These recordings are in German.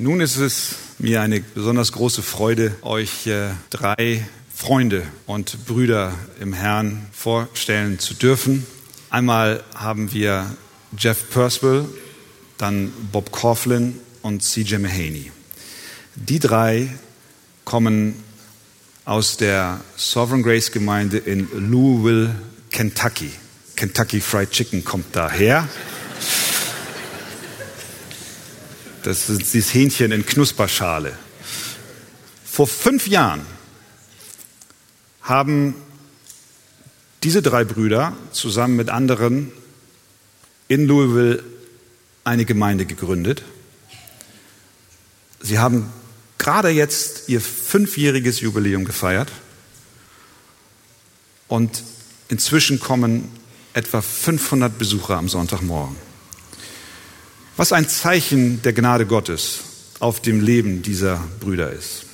Nun ist es mir eine besonders große Freude, euch äh, drei Freunde und Brüder im Herrn vorstellen zu dürfen. Einmal haben wir Jeff Percival, dann Bob Coughlin und CJ Mahaney. Die drei kommen aus der Sovereign Grace Gemeinde in Louisville, Kentucky. Kentucky Fried Chicken kommt daher. Das ist dieses Hähnchen in Knusperschale. Vor fünf Jahren haben diese drei Brüder zusammen mit anderen in Louisville eine Gemeinde gegründet. Sie haben gerade jetzt ihr fünfjähriges Jubiläum gefeiert und inzwischen kommen etwa 500 Besucher am Sonntagmorgen. Was ein Zeichen der Gnade Gottes auf dem Leben dieser Brüder ist.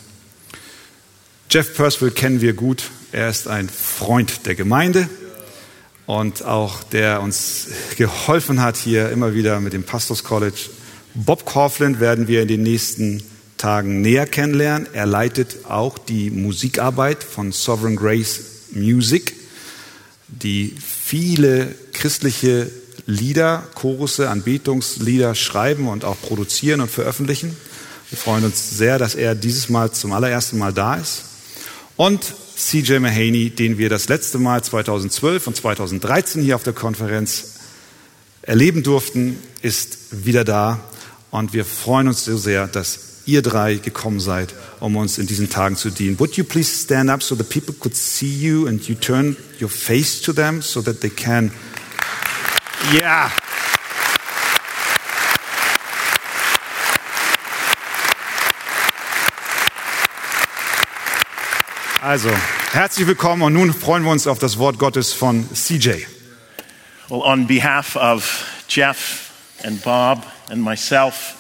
Jeff Percival kennen wir gut. Er ist ein Freund der Gemeinde und auch der uns geholfen hat hier immer wieder mit dem Pastors College. Bob Coughlin werden wir in den nächsten Tagen näher kennenlernen. Er leitet auch die Musikarbeit von Sovereign Grace Music, die viele christliche Lieder, Chorusse, Anbetungslieder schreiben und auch produzieren und veröffentlichen. Wir freuen uns sehr, dass er dieses Mal zum allerersten Mal da ist. Und CJ Mahaney, den wir das letzte Mal 2012 und 2013 hier auf der Konferenz erleben durften, ist wieder da. Und wir freuen uns so sehr, dass ihr drei gekommen seid, um uns in diesen Tagen zu dienen. Would you please stand up so the people could see you and you turn your face to them so that they can Ja. Also, herzlich willkommen und nun freuen wir uns auf das Wort Gottes von CJ. Well, on behalf of Jeff and Bob and myself,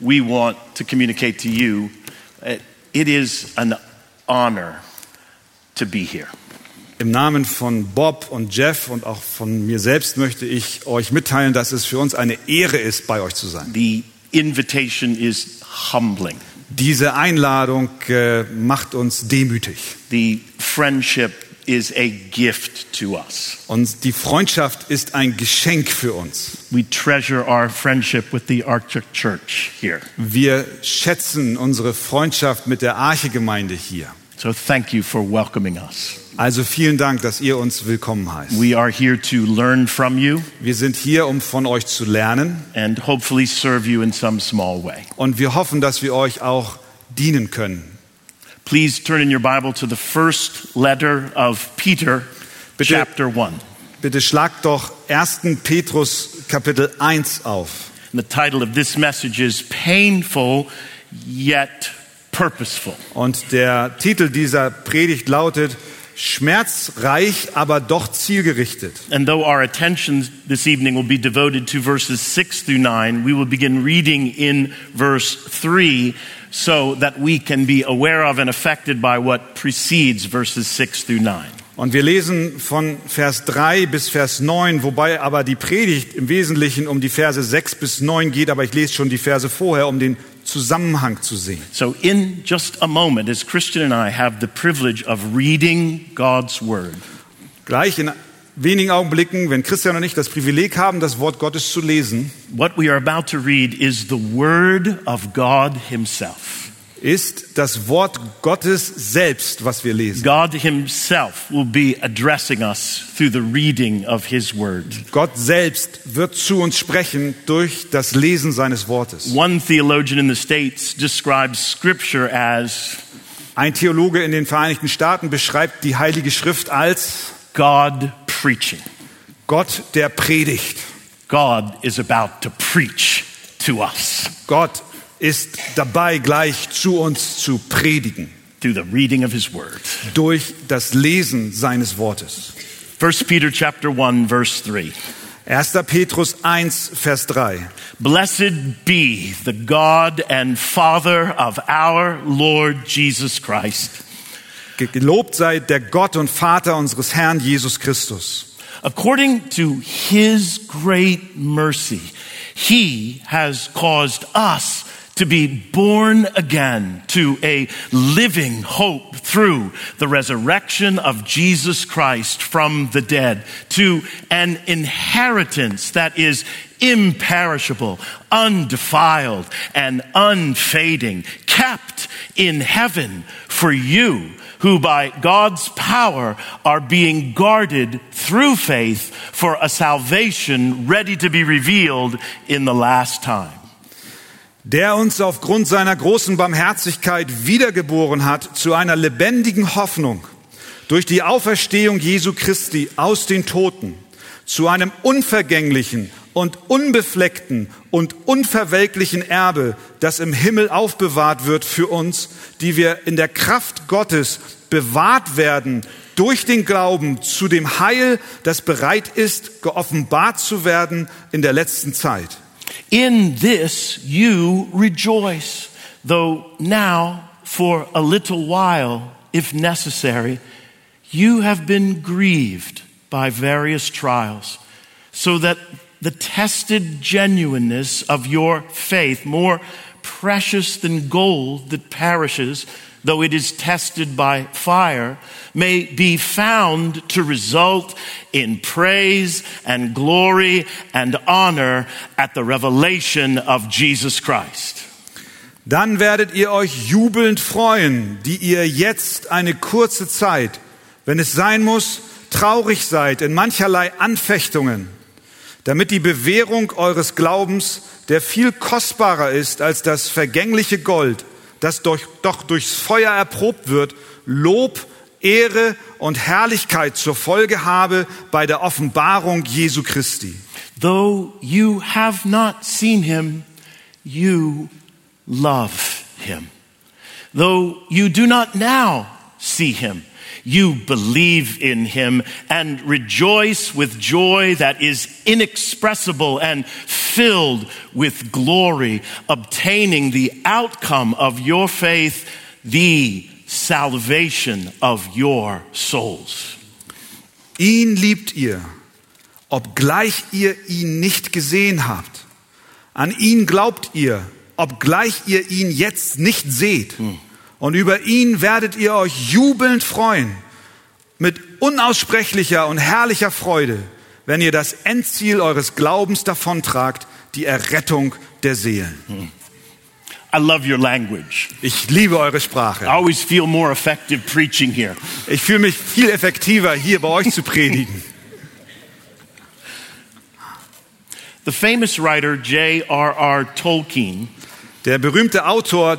we want to communicate to you uh, it is an honor to be here. Im Namen von Bob und Jeff und auch von mir selbst möchte ich euch mitteilen, dass es für uns eine Ehre ist, bei euch zu sein. The invitation is humbling. Diese Einladung äh, macht uns demütig. The friendship is a gift to us. Und die Freundschaft ist ein Geschenk für uns. We treasure our friendship with the Archer Church here. Wir schätzen unsere Freundschaft mit der Arche-Gemeinde hier. So thank you for welcoming us. Also vielen Dank, dass ihr uns willkommen heißt. We are here to learn from you Wir sind hier, um von euch zu lernen and hopefully serve you in some small way. und wir hoffen, dass wir euch auch dienen können. Please turn in your Bible to the first letter of Peter, Bitte. chapter 1. Bitte schlagt doch 1. Petrus Kapitel 1 auf. And the title of this message is Painful Yet Purposeful. Und der Titel dieser Predigt lautet Schmerzreich, aber doch zielgerichtet. And though our attention this evening will be devoted to verses 6 through 9, we will begin reading in verse 3 so that we can be aware of and affected by what precedes verses 6 through 9. Und wir lesen von Vers 3 bis Vers 9, wobei aber die Predigt im Wesentlichen um die Verse 6 bis 9 geht, aber ich lese schon die Verse vorher, um den Zusammenhang zu sehen. So, in just a moment, as Christian and I have the privilege of reading God's Word, Gleich in wenigen Augenblicken, wenn Christian und ich das Privileg haben, das Wort Gottes zu lesen, what we are about to read is the Word of God Himself. Ist das Wort Gottes selbst, was wir lesen. God Himself will be addressing us through the reading of His Word. Gott selbst wird zu uns sprechen durch das Lesen seines Wortes. One theologian in the States describes Scripture as Ein Theologe in den Vereinigten Staaten beschreibt die Heilige Schrift als God preaching. Gott, der predigt. God is about to preach to us Gott ist dabei, gleich zu uns zu predigen through the reading of His Word. durch das Lesen seines Wortes. 1 Peter chapter 1 verse 3. 1. Petrus 1, Vers 3. Blessed be the God and Father of our Lord Jesus Christ. Gelobt sei der Gott und Vater unseres Herrn Jesus Christus. According to his great mercy, he has caused us to be born again to a living hope through the resurrection of Jesus Christ from the dead, to an inheritance that is imperishable, undefiled, and unfading, kept in heaven for you who by God's power are being guarded through faith for a salvation ready to be revealed in the last time. Der uns aufgrund seiner großen Barmherzigkeit wiedergeboren hat zu einer lebendigen Hoffnung durch die Auferstehung Jesu Christi aus den Toten, zu einem unvergänglichen und unbefleckten und unverwelklichen Erbe, das im Himmel aufbewahrt wird für uns, die wir in der Kraft Gottes bewahrt werden durch den Glauben zu dem Heil, das bereit ist, geoffenbart zu werden in der letzten Zeit. In this you rejoice, though now for a little while, if necessary, you have been grieved by various trials, so that the tested genuineness of your faith, more precious than gold that perishes, though it is tested by fire, may be found to result in praise and glory and honor at the revelation of Jesus Christ. Dann werdet ihr euch jubelnd freuen, die ihr jetzt eine kurze Zeit, wenn es sein muss, traurig seid in mancherlei Anfechtungen, damit die Bewährung eures Glaubens, der viel kostbarer ist als das vergängliche Gold, das durch, doch durchs Feuer erprobt wird, Lob, Ehre und Herrlichkeit zur Folge habe bei der Offenbarung Jesu Christi. Though you have not seen him, you love him. Though you do not now see him, you believe in him and rejoice with joy that is inexpressible and filled with glory, obtaining the outcome of your faith, the salvation of your souls. Ihn liebt ihr, obgleich ihr ihn nicht gesehen habt. An ihn glaubt ihr, obgleich ihr ihn jetzt nicht seht. Hm. Und über ihn werdet ihr euch jubelnd freuen, mit unaussprechlicher und herrlicher Freude, wenn ihr das Endziel eures Glaubens davontragt, die Errettung der Seelen. I love your language. Ich liebe eure I Sprache. always feel more effective preaching here. Ich fühle mich viel effektiver, hier bei euch zu predigen. The famous writer J.R.R. Tolkien, Der berühmte Autor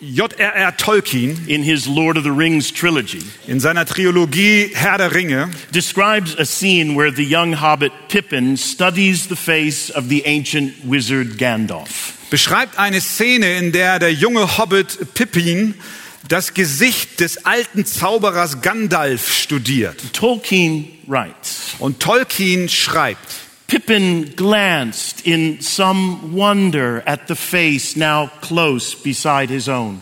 J.R.R. Tolkien in his Lord of the Rings trilogy, in seiner Trilogie Herr der Ringe describes a scene where the young hobbit Pippin studies the face of the ancient wizard Gandalf. beschreibt eine Szene, in der der junge Hobbit Pippin das Gesicht des alten Zauberers Gandalf studiert. Tolkien writes, Und Tolkien schreibt, Pippin glanced in some wonder at the face now close beside his own.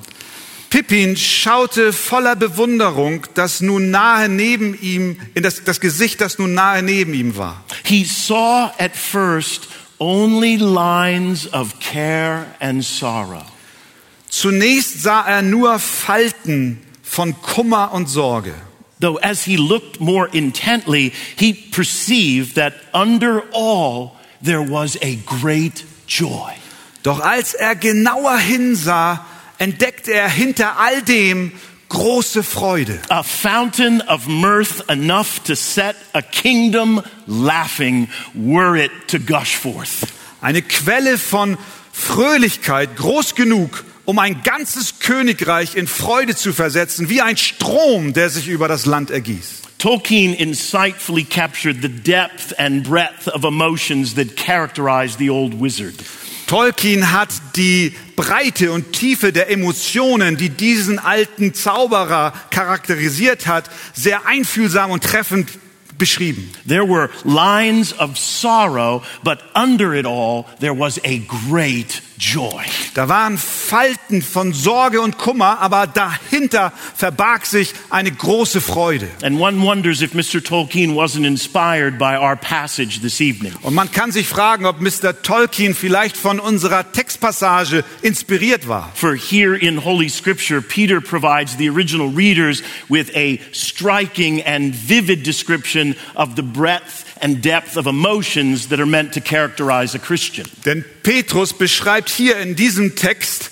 Pippin schaute voller Bewunderung das nun nahe neben ihm, in das, das Gesicht, das nun nahe neben ihm war. He saw at first only lines of care and sorrow. Zunächst sah er nur Falten von Kummer und Sorge. Though as he looked more intently, he perceived that under all there was a great joy. Doch als er genauer hinsah, entdeckte er hinter all dem große Freude. A fountain of mirth enough to set a kingdom laughing were it to gush forth. Eine Quelle von Fröhlichkeit groß genug, um ein ganzes Königreich in Freude zu versetzen, wie ein Strom, der sich über das Land ergießt. Tolkien insightfully captured the depth and breadth of emotions that characterized the old wizard. Tolkien hat die Breite und Tiefe der Emotionen, die diesen alten Zauberer charakterisiert hat, sehr einfühlsam und treffend beschrieben. There were lines of sorrow, but under it all, there was a great joy. Da waren Falten von Sorge und Kummer, aber dahinter verbarg sich eine große Freude. And one wonders if Mr. Tolkien wasn't inspired by our passage this evening. Und man kann sich fragen, ob Mr. Tolkien vielleicht von unserer Textpassage inspiriert war. For here in Holy Scripture, Peter provides the original readers with a striking and vivid description of the breadth and depth of emotions that are meant to characterize a Christian. Denn Petrus beschreibt hier in diesem Text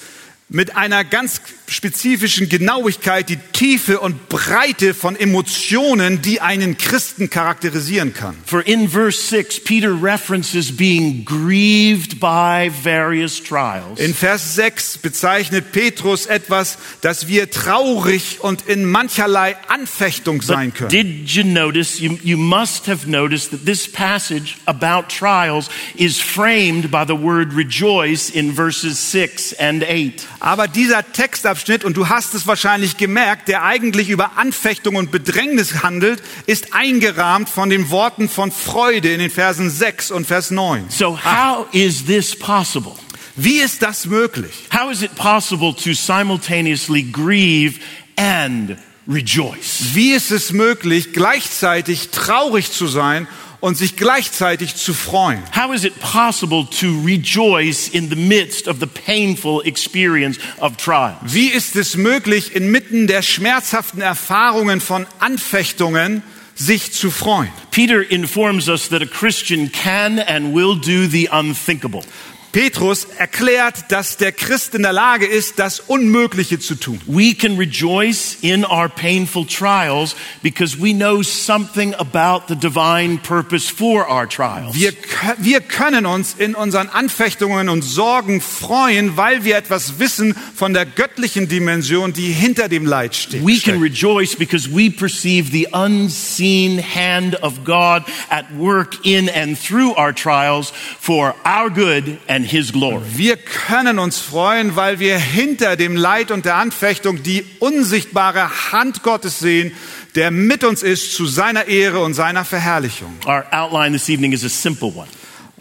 mit einer ganz spezifischen Genauigkeit die Tiefe und Breite von Emotionen, die einen Christen charakterisieren kann. For in verse 6, Peter references being grieved by various trials. In Vers 6 bezeichnet Petrus etwas, das wir traurig und in mancherlei Anfechtung sein But können. did you notice, you, you must have noticed that this passage about trials is framed by the word rejoice in verses 6 and 8. Aber dieser Textabschnitt, und du hast es wahrscheinlich gemerkt, der eigentlich über Anfechtung und Bedrängnis handelt, ist eingerahmt von den Worten von Freude in den Versen 6 und Vers 9. So how is this possible? Wie ist das möglich? How is it possible to simultaneously grieve and rejoice? Wie ist es möglich, gleichzeitig traurig zu sein und sich gleichzeitig zu freuen? How is it possible to rejoice in the midst of the painful experience of trials? Wie ist es möglich, inmitten der schmerzhaften Erfahrungen von Anfechtungen sich zu freuen? Peter informs us that a Christian can and will do the unthinkable. Petrus erklärt, dass der Christ in der Lage ist, das Unmögliche zu tun. We can rejoice in our painful trials because we know something about the divine purpose for our trials. Wir, wir können uns in unseren Anfechtungen und Sorgen freuen, weil wir etwas wissen von der göttlichen Dimension, die hinter dem Leid steht. We can rejoice because we perceive the unseen hand of God at work in and through our trials for our good and His glory. Wir können uns freuen, weil wir hinter dem Leid und der Anfechtung die unsichtbare Hand Gottes sehen, der mit uns ist zu seiner Ehre und seiner Verherrlichung. Our outline this evening is a simple one.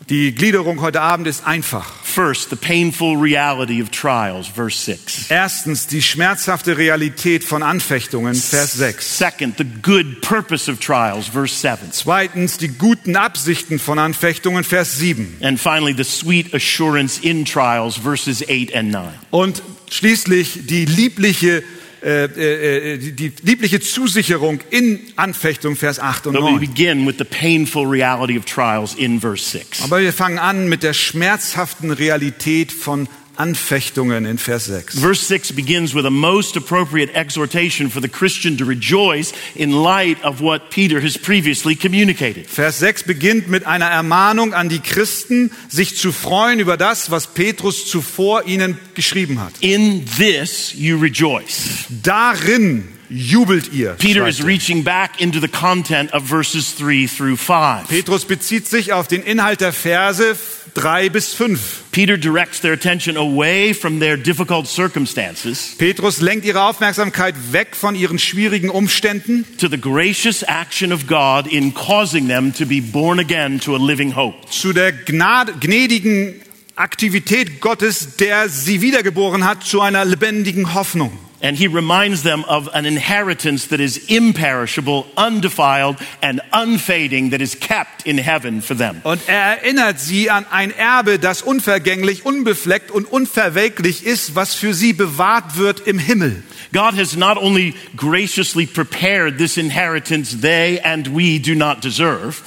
Die Gliederung heute Abend ist einfach. First, the painful reality of trials, verse 6. Erstens die schmerzhafte Realität von Anfechtungen, Vers 6. Second, the good purpose of trials, verse 7. Zweitens die guten Absichten von Anfechtungen, Vers 7. And finally, the sweet assurance in trials, verses 8 and 9. Und schließlich die liebliche, äh, äh, äh, die, liebliche Zusicherung in Anfechtung, Vers 8 und But we 9. begin with the painful reality of trials in verse 6. Aber wir fangen an mit der schmerzhaften Realität von Anfechtungen in Vers 6. Verse 6 begins with a most appropriate exhortation for the Christian to rejoice in light of what Peter has previously communicated. Vers 6 beginnt mit einer Ermahnung an die Christen, sich zu freuen über das, was Petrus zuvor ihnen geschrieben hat. In this you rejoice. Darin jubelt ihr. Peter is reaching back into the content of verses 3 through 5. Petrus bezieht sich auf den Inhalt der Verse 3 bis 5. Peter directs their attention away from their difficult circumstances Petrus lenkt ihre Aufmerksamkeit weg von ihren schwierigen Umständen to the gracious action of God in causing them to be born again to a living hope. zu der Gnade, gnädigen Aktivität Gottes, der sie wiedergeboren hat zu einer lebendigen Hoffnung. And he reminds them of an inheritance that is imperishable, undefiled, and unfading that is kept in heaven for them. Und er erinnert sie an ein Erbe, das unvergänglich, unbefleckt und unverwelklich ist, was für sie bewahrt wird im Himmel. God has not only graciously prepared this inheritance they and we do not deserve,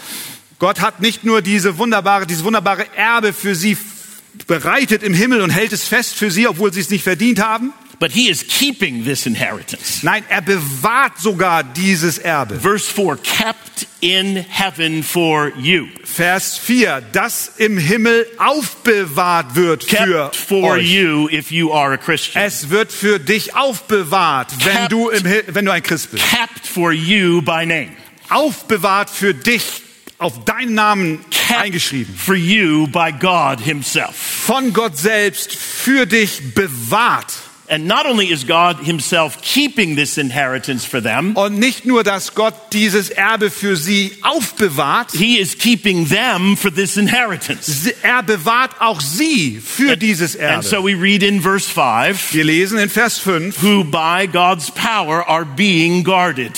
Gott hat nicht nur diese wunderbare, dieses wunderbare Erbe für sie bereitet im Himmel und hält es fest für sie, obwohl sie es nicht verdient haben. But he is keeping this inheritance. Nein, er bewahrt sogar dieses Erbe. Verse 4 kept in heaven for you. Vers 4, das im Himmel aufbewahrt wird für Kept for euch. you if you are a Christian. Es wird für dich aufbewahrt, wenn Kept. du, im, Hi- wenn du ein Christ bist. Kept for you by name. Aufbewahrt für dich, auf deinen Namen Kept eingeschrieben. for you by God himself. Von Gott selbst für dich bewahrt. And not only is God himself keeping this inheritance for them, Und nicht nur, dass Gott dieses Erbe für sie aufbewahrt, he is keeping them for this inheritance. er bewahrt auch sie für dieses And so Erbe. we read in verse 5 Wir lesen in Vers 5, who by God's power are being guarded.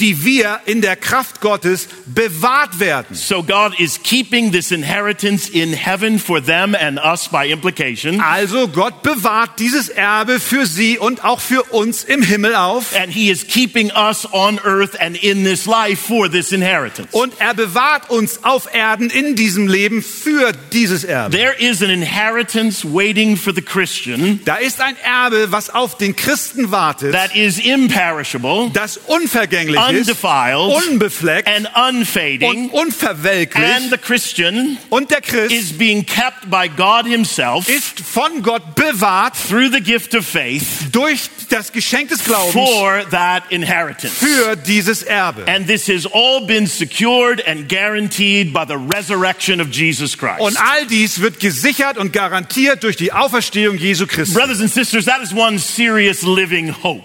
Die wir in der Kraft Gottes bewahrt werden. So God is keeping this inheritance in heaven for them and us by implication. Also Gott bewahrt dieses Erbe für sie und auch für uns im Himmel auf. And he is keeping us on earth and in this life for this inheritance. Und er bewahrt uns auf Erden in diesem Leben für dieses Erbe. There is an inheritance waiting for the Christian Da ist ein Erbe, was auf den Christen wartet, that is imperishable, das unvergänglich ist, undefiled, unbefleckt and und unfading. unverwelklich. And the Christian Und der Christ is being kept by God himself ist von Gott bewahrt through the gift of faith durch das Geschenk des Glaubens for that inheritance. für dieses Erbe. And this has all been secured and guaranteed by the resurrection of Jesus Christ. Und all dies wird gesichert und garantiert durch die Auferstehung Jesu Christi. Brothers and sisters, that is one serious living hope.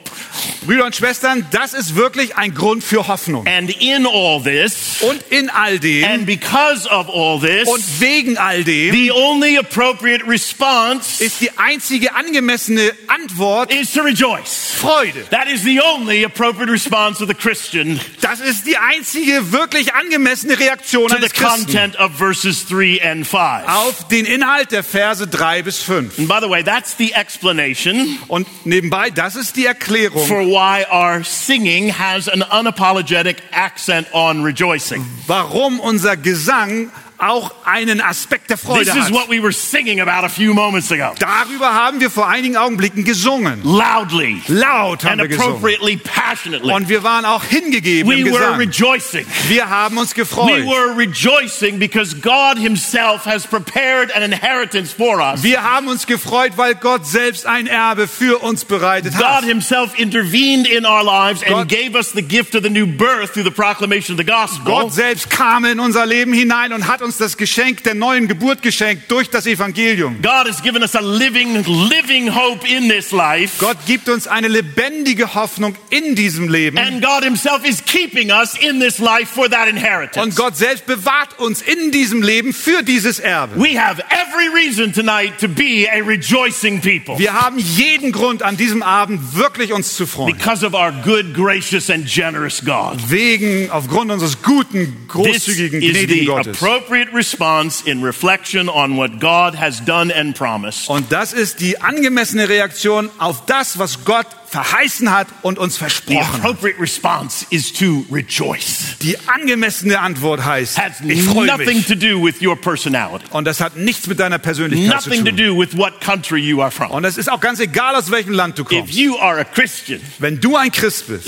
Brüder und Schwestern, das ist wirklich ein Grund für Hoffnung. And in all this, Und in all dem and because of all this, und wegen all dem the only appropriate response ist die einzige angemessene Antwort is to rejoice. Freude. That is the only appropriate response of the Christian Das ist die einzige wirklich angemessene Reaktion to the eines Christen content of verses 3 and 5. auf den Inhalt der Verse 3 bis 5. And by the way, that's the explanation Und nebenbei, das ist die Erklärung, for why our singing has an unapologetic accent on rejoicing. warum unser Gesang auch einen Aspekt der This Freude is hat. what we were singing about a few moments ago. Darüber haben wir vor einigen Augenblicken gesungen. Loudly Laut haben and wir gesungen. appropriately passionately. Und wir waren auch hingegeben We im were Gesang. rejoicing. Wir haben uns We gefreut. were rejoicing because God Himself has prepared an inheritance for us. Wir haben uns gefreut, weil Gott selbst ein Erbe für uns bereitet God hat. Himself intervened in our lives and Gott- gave us the gift of the new birth through the proclamation of the gospel. Gott selbst kam in unser Leben hinein und hat uns das Geschenk der neuen Geburt geschenkt durch das Evangelium. God has given us a living, living hope in this life. Gott gibt uns eine lebendige Hoffnung in diesem Leben. And God Himself is keeping us in this life for that inheritance. Und Gott selbst bewahrt uns in diesem Leben für dieses Erbe. We have every reason tonight to be a rejoicing people Wir haben jeden Grund an diesem Abend wirklich uns zu freuen. because of our good, gracious, and generous God. Wegen, aufgrund unseres guten, großzügigen, gnädigen Gottes. appropriate response in reflection on what God has done and promised. Und das ist die angemessene Reaktion auf das, was Gott verheißen hat und uns The versprochen hat. appropriate response is to rejoice. Die angemessene Antwort heißt, Has ich freue mich. to do with your personality. Und das hat nichts mit deiner Persönlichkeit zu Nothing to tun. Und es ist auch ganz egal, aus welchem Land du If kommst. you are a Christian, Wenn du ein Christ bist,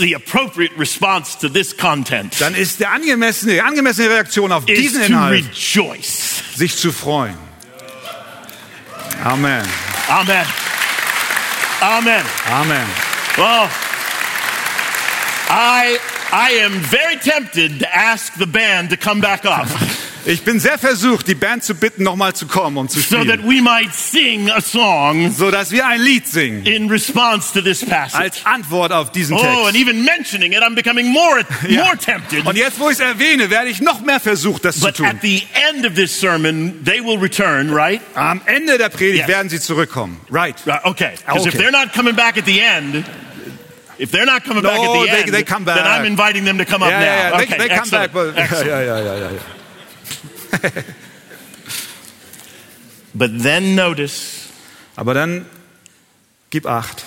dann ist der angemessene, die angemessene Reaktion auf is diesen to Inhalt, rejoice. sich zu freuen. Amen. Amen. Amen. Amen. Well, I I am very tempted to ask the band to come back up Ich bin sehr versucht, die Band zu bitten, nochmal zu kommen, um zu so that spielen, we might sing a song so dass wir ein Lied singen in response to this passage. als Antwort auf diesen Oh, and Text. even mentioning it, I'm becoming more Ja. more tempted. Und jetzt, wo ich es erwähne, werde ich noch mehr versucht, das zu But tun. at the end of this sermon, they will return, right? Am Ende der Predigt Yes. werden sie zurückkommen. Right. Right, okay. Because if Okay. they're not coming back at the end, if they're not coming back at No, the they- end, they come then back. I'm inviting them to come up Ja, now. ja, ja. Okay, They, come excellent, back. But, excellent. ja, ja, ja, ja, ja. But then notice Aber dann gib acht.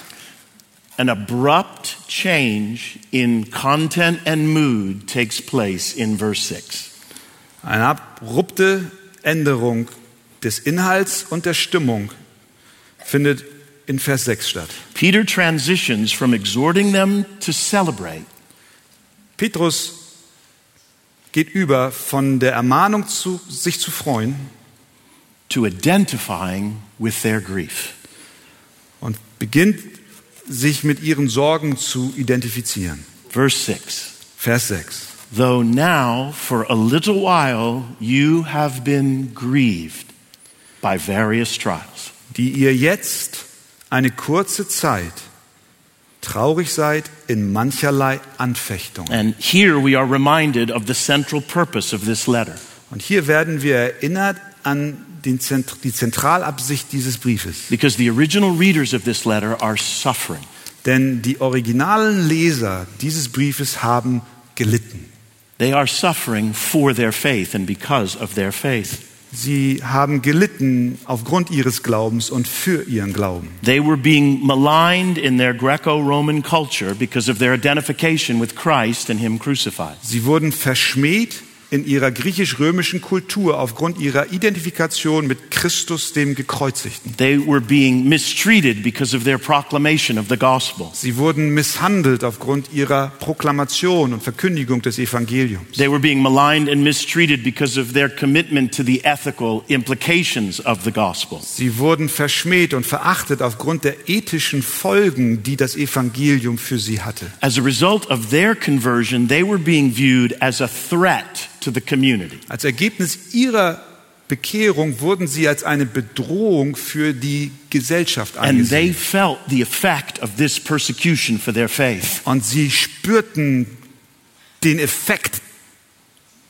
an abrupt change in content and mood takes place in verse 6. Eine abrupte Änderung des Inhalts und der Stimmung findet in Vers 6 statt. Peter transitions from exhorting them to celebrate Petrus geht über von der Ermahnung zu sich zu freuen to identifying with their grief. und beginnt sich mit ihren Sorgen zu identifizieren. Verse 6. Vers 6. Though now, for a little while, you have been grieved by various trials. Die ihr jetzt eine kurze Zeit traurig seid in mancherlei Anfechtungen. And here we are reminded of the central purpose of this letter. Und hier werden wir erinnert an den Zent die Zentralabsicht dieses Briefes. Because the original readers of this letter are suffering. Denn die originalen Leser dieses Briefes haben gelitten. They are suffering for their faith and because of their faith. Sie haben gelitten aufgrund ihres Glaubens und für ihren Glauben. They were being maligned in their Greco Roman culture because of their identification with Christ and Him crucified. Sie wurden verschmäht in ihrer griechisch-römischen Kultur aufgrund ihrer Identifikation mit Christus dem Gekreuzigten. They were being mistreated because of their proclamation of the gospel. Sie wurden misshandelt aufgrund ihrer Proklamation und Verkündigung des Evangeliums. They were being maligned and mistreated because of their commitment to the ethical implications of the gospel. Sie wurden verschmäht und verachtet aufgrund der ethischen Folgen, die das Evangelium für sie hatte. As a result of their conversion, they were being viewed as a threat to the community. Als Ergebnis ihrer Bekehrung wurden sie als eine Bedrohung für die Gesellschaft And they angesehen. felt the effect of this persecution for their faith. Und sie spürten den Effekt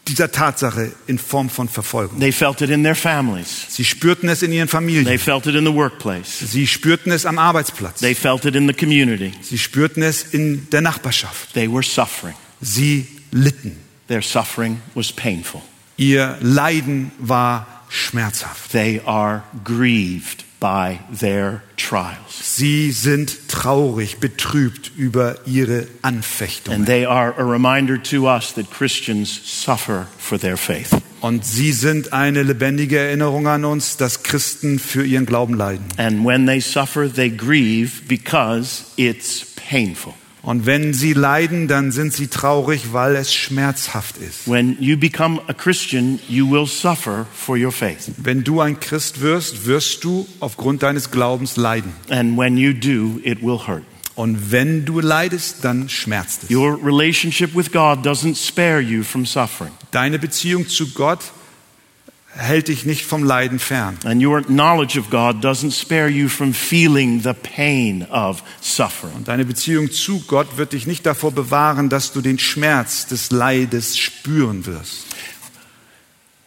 dieser Tatsache in Form von Verfolgung. They felt it in their families. Sie spürten es in ihren They Familien. felt it in the workplace. Sie spürten es am Arbeitsplatz. They felt it in the community. Sie spürten es in der Nachbarschaft. They were suffering. Sie litten. Their suffering was painful. Ihr Leiden war schmerzhaft. They are grieved by their trials. Sie sind traurig, betrübt über ihre And Anfechtungen. they are a reminder to us that Christians suffer for their faith. Und sie sind eine lebendige Erinnerung an uns, dass Christen für ihren Glauben leiden. And when they suffer, they grieve because it's painful. Und wenn sie leiden, dann sind sie traurig, weil es schmerzhaft ist. When you become a Christian, you will suffer for your faith. Wenn du ein Christ wirst, wirst du aufgrund deines Glaubens leiden. And when you do, it will hurt. Und wenn du leidest, dann schmerzt es. Your relationship with God doesn't spare you from suffering. Deine Beziehung zu Gott hält dich nicht vom Leiden fern. And your knowledge of God doesn't spare you from feeling the pain of suffering. Und deine Beziehung zu Gott wird dich nicht davor bewahren, dass du den Schmerz des Leides spüren wirst.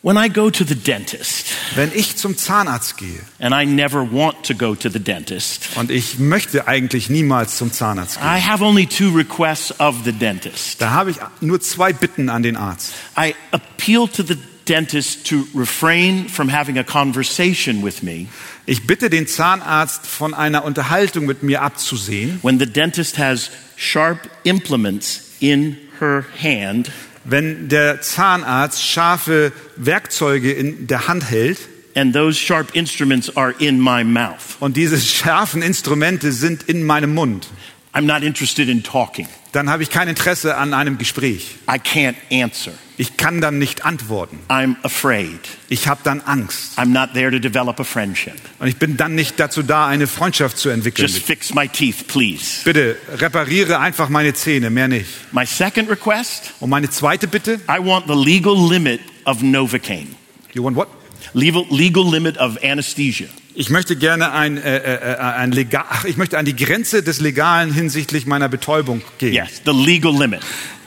When I go to the dentist, Wenn ich zum Zahnarzt gehe, and I never want to go to the dentist, und ich möchte eigentlich niemals zum Zahnarzt gehen, I have only two requests of the dentist. da habe ich nur zwei Bitten an den Arzt. I appeal to the dentist to refrain from having a conversation with me Ich bitte den Zahnarzt von einer Unterhaltung mit mir abzusehen, when the dentist has sharp implements in her hand wenn der Zahnarzt scharfe Werkzeuge in der Hand hält and those sharp instruments are in my mouth. und diese scharfen Instrumente sind in meinem Mund. I'm not interested in talking. Dann habe ich kein Interesse an einem Gespräch. I can't answer. Ich kann dann nicht antworten. I'm afraid. Ich habe dann Angst. I'm not there to develop a friendship. Und ich bin dann nicht dazu da, eine Freundschaft zu entwickeln. Just fix my teeth, please. Bitte repariere einfach meine Zähne, mehr nicht. My second request Und meine zweite Bitte, I want the legal limit of Novocaine, you want what? legal, legal limit of anesthesia. Ich möchte gerne ein, äh, äh, äh, ein legal, ich möchte an die Grenze des Legalen hinsichtlich meiner Betäubung gehen. Yes, the legal limit.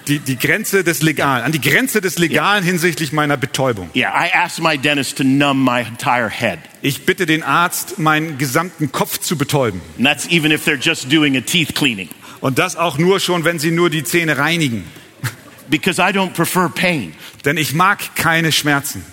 Die, die Grenze des Legalen, an die Grenze des Legalen hinsichtlich meiner Betäubung. Yeah, I asked my dentist to numb my entire head. Ich bitte den Arzt, meinen gesamten Kopf zu betäuben. And that's even if they're just doing a teeth cleaning. Und das auch nur schon, wenn sie nur die Zähne reinigen. Because I don't prefer pain. Denn ich mag keine Schmerzen.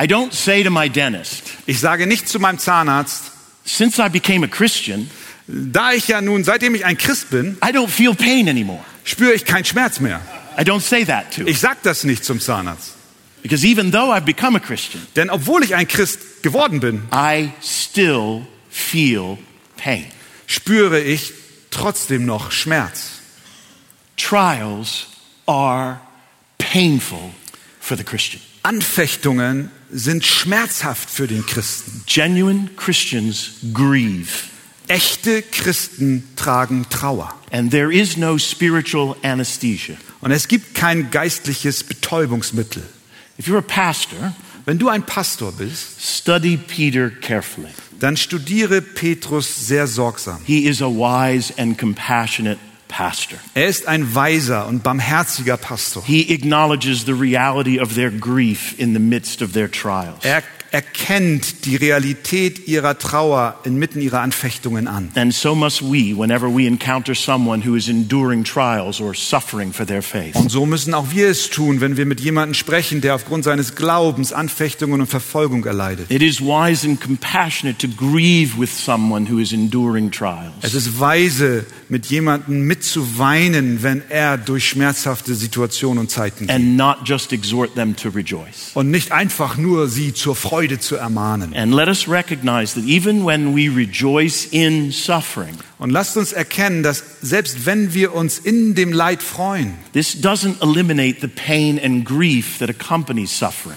I don't say to my dentist, Ich sage nicht zu meinem Zahnarzt, since I became a Christian, da ich ja nun, seitdem ich ein Christ bin, I don't feel pain anymore. Spüre ich keinen Schmerz mehr. I don't say that to. Ich sag das nicht zum Zahnarzt. Because even though I've become a Christian, Denn obwohl ich ein Christ geworden bin, I still feel pain. spüre ich trotzdem noch Schmerz. Trials are painful for the Christian. Anfechtungen sind schmerzhaft für den Christen. Genuine Christians grieve, Echte Christen tragen Trauer. and there is no spiritual anesthesia. Und es gibt kein geistliches Betäubungsmittel. If you're a pastor, Wenn du ein Pastor bist, study Peter carefully. dann studiere Petrus sehr sorgsam. He is a wise and compassionate pastor. Er ist ein weiser und barmherziger Pastor. He acknowledges the reality of their grief in the midst of their trials. Er erkennt die Realität ihrer Trauer inmitten ihrer Anfechtungen an. And so must we whenever we encounter someone who is enduring trials or suffering for their faith. Und so müssen auch wir es tun, wenn wir mit jemandem sprechen, der aufgrund seines Glaubens Anfechtungen und Verfolgung erleidet. It is wise and compassionate to grieve with someone who is enduring Es trials. ist weise, mit jemandem mitzuweinen, wenn er durch schmerzhafte Situationen und Zeiten geht. And not just exhort them to rejoice. Und nicht einfach nur sie zur Freude zu ermahnen. And let us recognize that even when we rejoice in suffering, Und lasst uns erkennen, dass selbst wenn wir uns in dem Leid freuen, this doesn't eliminate the pain and grief that accompanies suffering.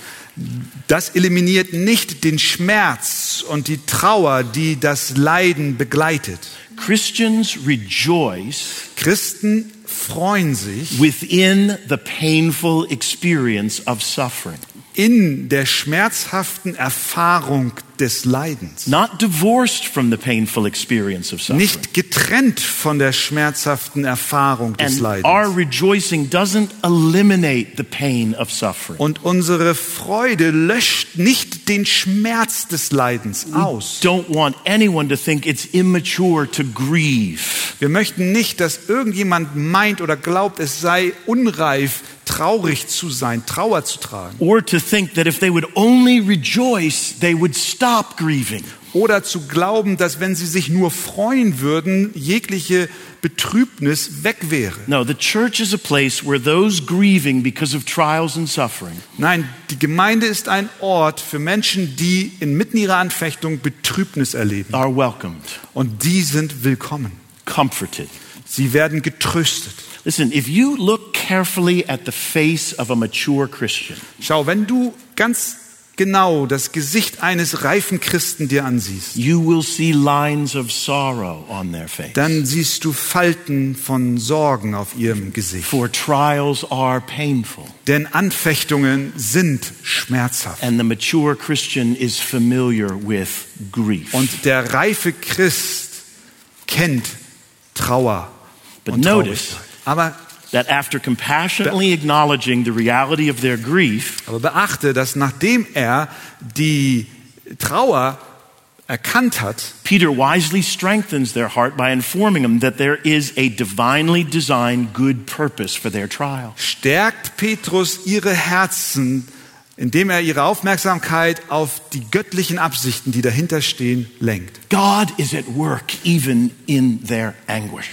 das eliminiert nicht den Schmerz und die Trauer, die das Leiden begleitet. Christians rejoice Christen freuen sich within the painful experience of suffering, in der schmerzhaften Erfahrung des Leidens. not divorced from the painful experience of suffering. Nicht getrennt von der schmerzhaften Erfahrung des And our Leidens. rejoicing doesn't eliminate the pain of suffering. Und unsere Freude löscht nicht den Schmerz des Leidens aus. Don't want anyone to think it's immature to grieve. Wir möchten nicht, dass irgendjemand meint oder glaubt, es sei unreif, traurig zu sein, Trauer zu tragen. Or to think that if they would only rejoice, they would stop grieving. Oder zu glauben, dass wenn sie sich nur freuen würden, jegliche Betrübnis weg wäre. No, the church is a place where those grieving because of trials and suffering Nein, die Gemeinde ist ein Ort für Menschen, die inmitten ihrer Anfechtung Betrübnis erleben. are welcomed, Und die sind willkommen. comforted. Sie werden getröstet. Listen, if you look carefully at the face of a mature Christian, Schau, wenn du ganz genau das Gesicht eines reifen Christen dir ansiehst, you will see lines of sorrow on their face. dann siehst du Falten von Sorgen auf ihrem Gesicht. For trials are painful, Denn Anfechtungen sind schmerzhaft. and the mature Christian is familiar with grief. Und der reife Christ kennt Trauer But und notice- Traurigkeit. Aber, that after compassionately acknowledging the reality of their grief, aber beachte, dass nachdem er die Trauer erkannt hat, Peter wisely strengthens their heart by informing them that there is a divinely designed good purpose for their trial. stärkt Petrus ihre Herzen, indem er ihre Aufmerksamkeit auf die göttlichen Absichten, die dahinter stehen, lenkt. God is at work even in their anguish.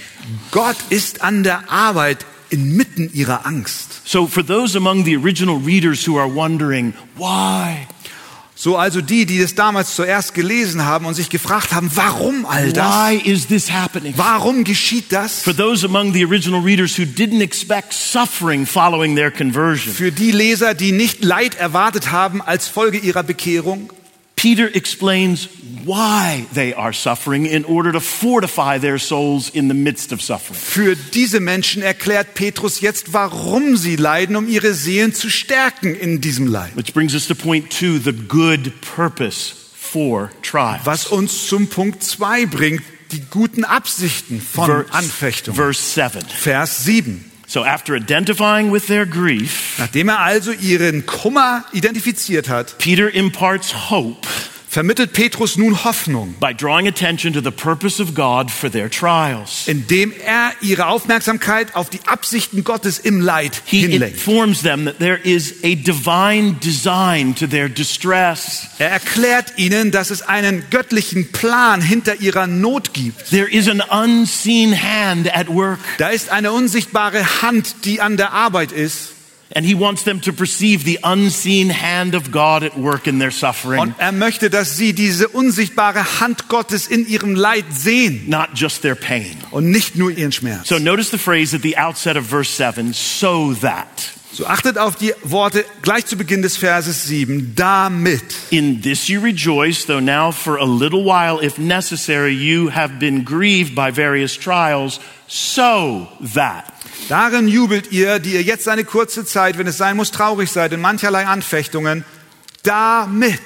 Gott ist an der Arbeit inmitten ihrer Angst. So, for those among the original readers who are wondering, why? So also die, die es damals zuerst gelesen haben und sich gefragt haben, warum all das? Why is this happening? Warum geschieht das? For those among the original readers who didn't expect suffering following their conversion, Für die Leser, die nicht Leid erwartet haben als Folge ihrer Bekehrung, Peter explains why they are suffering in order to fortify their souls in the midst of suffering. für diese Menschen erklärt Petrus jetzt, warum sie leiden, um ihre Seelen zu stärken in diesem Leid. Which brings us to point two the good purpose for trials. Was uns zum Punkt 2 bringt, die guten Absichten von Verse, Anfechtung. verse 7. Vers 7. So, after identifying with their grief, Nachdem er also ihren Kummer identifiziert hat, Peter imparts hope vermittelt Petrus nun Hoffnung, by drawing attention to the purpose of God for their trials. indem er ihre Aufmerksamkeit auf die Absichten Gottes im Leid He hinlenkt. informs them that there is a divine design to their distress. Er erklärt ihnen, dass es einen göttlichen Plan hinter ihrer Not gibt. There is an unseen hand at work, Da ist eine unsichtbare Hand, die an der Arbeit ist. And he wants them to perceive the unseen hand of God at work in their suffering, Und er möchte, dass sie diese unsichtbare Hand Gottes in ihrem Leid sehen not just their pain. und nicht nur ihren Schmerz. So notice the phrase at the outset of verse 7 so that. So achtet auf die Worte gleich zu Beginn des Verses 7. Damit. In this you rejoice, though now for a little while, if necessary, you have been grieved by various trials, so that. Darin jubelt ihr, die ihr jetzt eine kurze Zeit, wenn es sein muss, traurig seid in mancherlei Anfechtungen. Damit.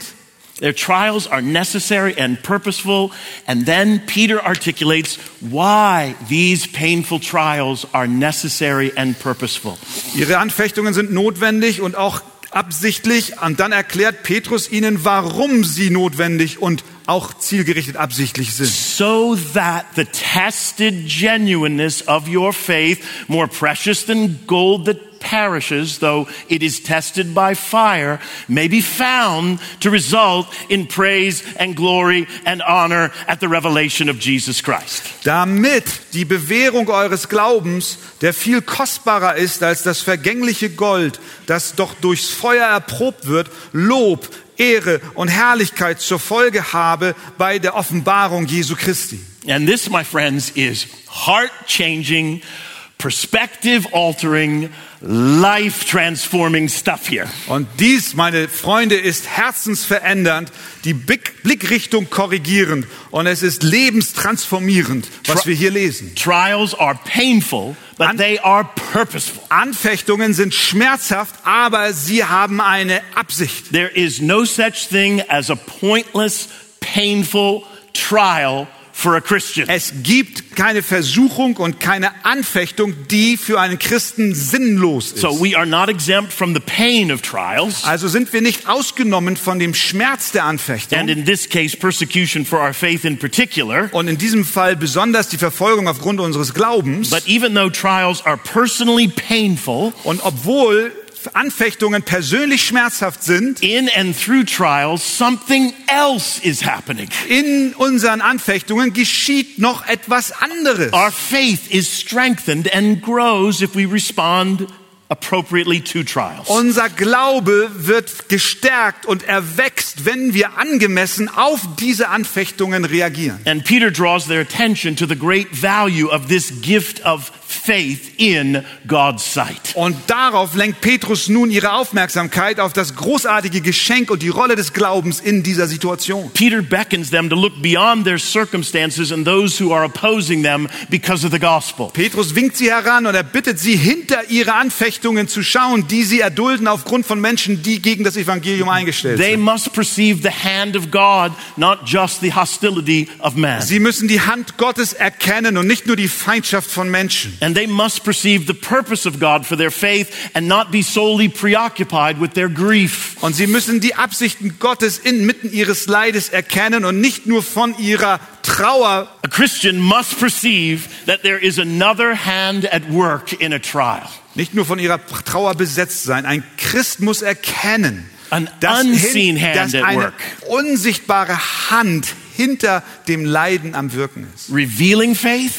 Their trials are necessary and purposeful. And then Peter articulates why these painful trials are necessary and purposeful. Ihre Anfechtungen sind notwendig und auch absichtlich. Und dann erklärt Petrus ihnen, warum sie notwendig und auch zielgerichtet absichtlich sind. So that the tested genuineness of your faith, more precious than gold that perishes, though it is tested by fire, may be found to result in praise and glory and honor at the revelation of Jesus Christ. Damit die Bewährung eures Glaubens, der viel kostbarer ist als das vergängliche Gold, das doch durchs Feuer erprobt wird, Lob, Ehre und Herrlichkeit zur Folge habe bei der Offenbarung Jesu Christi. And this, my friends, is heart changing, perspective altering, life transforming stuff here. Und dies, meine Freunde, ist herzensverändernd, die Blick- Blickrichtung korrigierend und es ist lebenstransformierend, was wir hier lesen. Trials are painful, but An- they are purposeful. Anfechtungen sind schmerzhaft, aber sie haben eine Absicht. There is no such thing as a pointless, painful trial for a Christian. Es gibt keine Versuchung und keine Anfechtung, die für einen Christen sinnlos ist. So we are not exempt from the pain of trials. Also sind wir nicht ausgenommen von dem Schmerz der Anfechtung. And in this case, persecution for our faith in particular. und in diesem Fall besonders die Verfolgung aufgrund unseres Glaubens. But even though trials are personally painful, Und obwohl Anfechtungen persönlich schmerzhaft sind, in and through trials, something else is happening. in unseren Anfechtungen geschieht noch etwas anderes. Our faith is strengthened and grows if we respond appropriately to trials. Unser Glaube wird gestärkt und erwächst, wenn wir angemessen auf diese Anfechtungen reagieren. And Peter draws their attention to the great value of this gift of faith in God's sight. Und darauf lenkt Petrus nun ihre Aufmerksamkeit auf das großartige Geschenk und die Rolle des Glaubens in dieser Situation. Peter beckons them to look beyond their circumstances and those who are opposing them because of the gospel. Petrus winkt sie heran und er bittet sie, hinter ihre Anfechtungen zu schauen, die sie erdulden aufgrund von Menschen, die gegen das Evangelium eingestellt They sind. must perceive the hand of God, not just the hostility of man. Sie müssen die Hand Gottes erkennen und nicht nur die Feindschaft von Menschen. And they must perceive the purpose of God for their faith and not be solely preoccupied with their grief. Und sie müssen die Absichten Gottes inmitten ihres Leides erkennen und nicht nur von ihrer Trauer. A Christian must perceive that there is another hand at work in a trial. Nicht nur von ihrer Trauer besetzt sein. Ein Christ muss erkennen, An dass, hand dass eine unsichtbare Hand hinter dem Leiden am Wirken ist. Revealing faith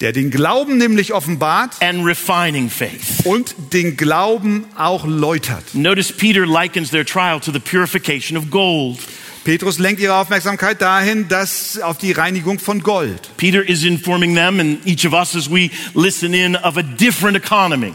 Der den Glauben nämlich offenbart and refining faith. und den Glauben auch läutert. Notice Peter likens their trial to the purification of gold. Petrus lenkt ihre Aufmerksamkeit dahin, dass auf die Reinigung von Gold. Peter is informing them and each of us as we listen in of a different economy.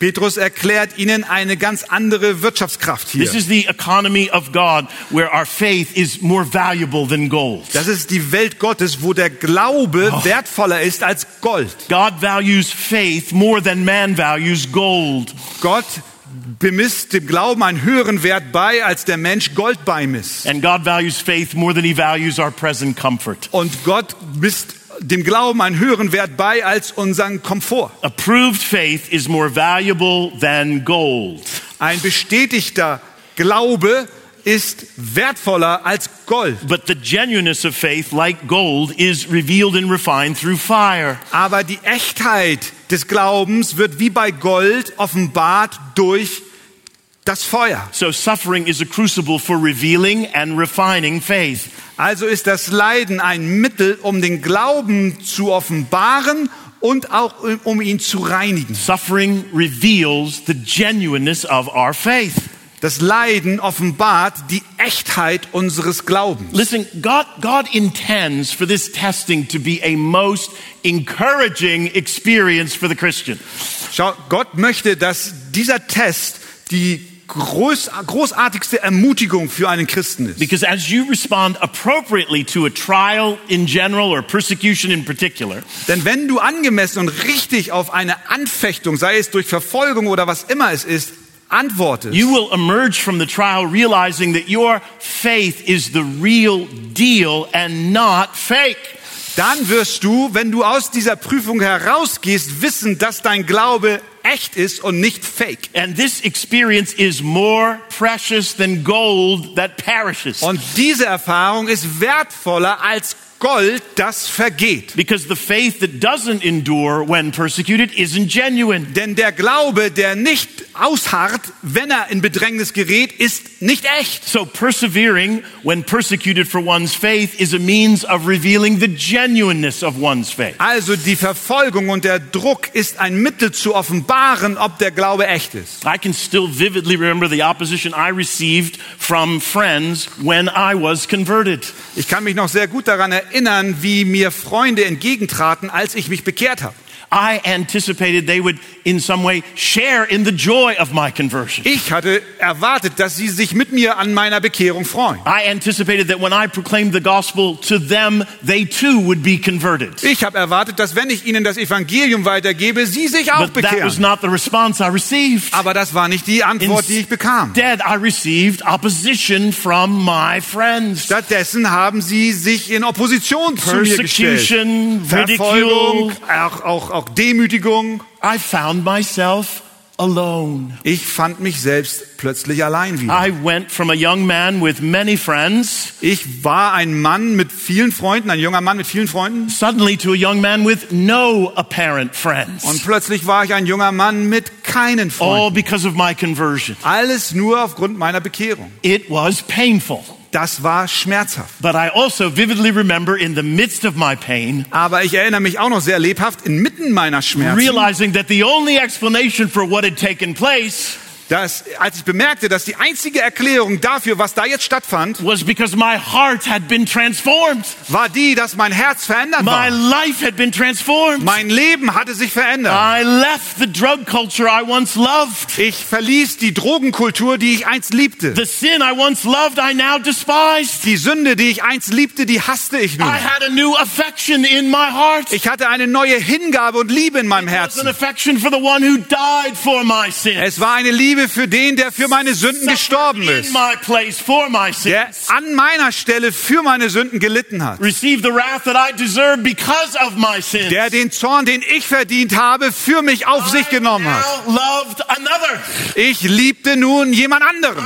Petrus erklärt ihnen eine ganz andere Wirtschaftskraft hier. This is the economy of God where our faith is more valuable than gold. Das ist die Welt Gottes, wo der Glaube wertvoller ist als Gold. God values faith more than man values gold. Gott bemisst dem Glauben einen höheren Wert bei, als der Mensch Gold beimisst. And God values faith more than he values our present comfort. Und Gott misst dem Glauben einen höheren Wert bei als unseren Komfort. Approved faith is more valuable than gold. Ein bestätigter Glaube ist wertvoller als Gold. But the genuineness of faith, like gold, is revealed and refined through fire. Aber die Echtheit des Glaubens wird wie bei Gold offenbart durch das Feuer. So suffering is a crucible for revealing and refining faith. Also ist das Leiden ein Mittel, um den Glauben zu offenbaren und auch um ihn zu reinigen. Suffering reveals the genuineness of our faith. Das Leiden offenbart die Echtheit unseres Glaubens. Listen, God, God intends for this testing to be a most encouraging experience for the Christian. Schau, Gott möchte, dass dieser Test die groß, großartigste Ermutigung für einen Christen ist. Because as you respond appropriately to a trial in general or persecution in particular, Denn wenn du angemessen und richtig auf eine Anfechtung, sei es durch Verfolgung oder was immer es ist, antwortest, you will emerge from the trial realizing that your faith is the real deal and not fake. dann wirst du, wenn du aus dieser Prüfung herausgehst, wissen, dass dein Glaube echt ist und nicht fake. And this experience is more precious than gold that perishes. Und diese Erfahrung ist wertvoller als Gold, das vergeht. Because the faith that doesn't endure when persecuted isn't genuine. Denn der Glaube, der nicht ausharrt, wenn er in Bedrängnis gerät, ist nicht echt. So persevering when persecuted for one's faith is a means of revealing the genuineness of one's faith. Also die Verfolgung und der Druck ist ein Mittel zu offenbaren, ob der Glaube echt ist. I can still vividly remember the opposition I received from friends when I was converted. Ich kann mich noch sehr gut daran erinnern, wie mir Freunde entgegentraten, als ich mich bekehrt habe. I anticipated they would in some way share in the joy of my conversion. Ich hatte erwartet, dass sie sich mit mir an meiner Bekehrung freuen. I anticipated that when I proclaimed the gospel to them, they too would be converted. Ich habe erwartet, dass wenn ich ihnen das Evangelium weitergebe, sie sich auch But that was bekehren. not the response I received. Aber das war nicht die Antwort, die ich bekam. Instead, I received opposition from my friends. Stattdessen haben sie sich in Opposition zu mir gestellt. Persecution, Verfolgung, ridicule. auch, auch, auch Demütigung. I found myself alone. Ich fand mich selbst plötzlich allein wieder. I went from a young man with many friends Ich war ein Mann mit vielen Freunden, ein junger Mann mit vielen Freunden. suddenly to a young man with no apparent friends. Und plötzlich war ich ein junger Mann mit keinen All Freunden. because of my conversion. Alles nur aufgrund meiner Bekehrung. It was painful. Das war schmerzhaft. But I also vividly remember in the midst of my pain, Aber ich erinnere mich auch noch sehr lebhaft inmitten meiner Schmerzen, realizing that the only explanation for what had taken place dass als ich bemerkte, dass die einzige Erklärung dafür, was da jetzt stattfand, was because my heart had been transformed. war die, dass mein Herz verändert My war. life had been transformed. Mein Leben hatte sich verändert. I left the drug culture I once loved. Ich verließ die Drogenkultur, die ich einst liebte. The sin I once loved, I now despised. Die Sünde, die ich einst liebte, die hasste ich nun. I had a new affection in my heart. Ich hatte eine neue Hingabe und Liebe in meinem It was an Herzen. affection for the one who died for my sins. Es war eine Liebe für den, der für meine Sünden gestorben ist. Der an meiner Stelle für meine Sünden gelitten hat. Der den Zorn, den ich verdient habe, für mich auf sich genommen hat. Ich liebte nun jemand anderen.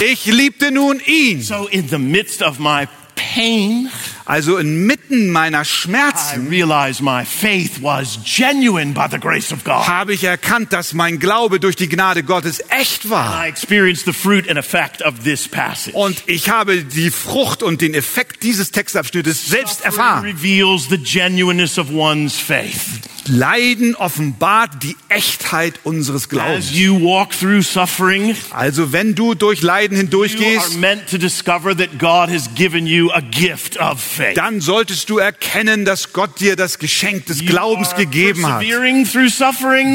Ich liebte nun ihn. So in the midst of my pain, Also inmitten meiner Schmerzen realized my faith was genuine by the grace of God. habe ich erkannt, dass mein Glaube durch die Gnade Gottes echt war. I experienced the fruit and effect of this passage. Und ich habe die Frucht und den Effekt dieses Textabschnittes selbst erfahren. Leiden offenbart die Echtheit unseres As Glaubens. you walk through suffering, Also wenn du durch Leiden you are hindurchgehst, meant to discover that God has given you a gift of faith. dann solltest du erkennen, dass Gott dir das Geschenk des You Glaubens gegeben hat.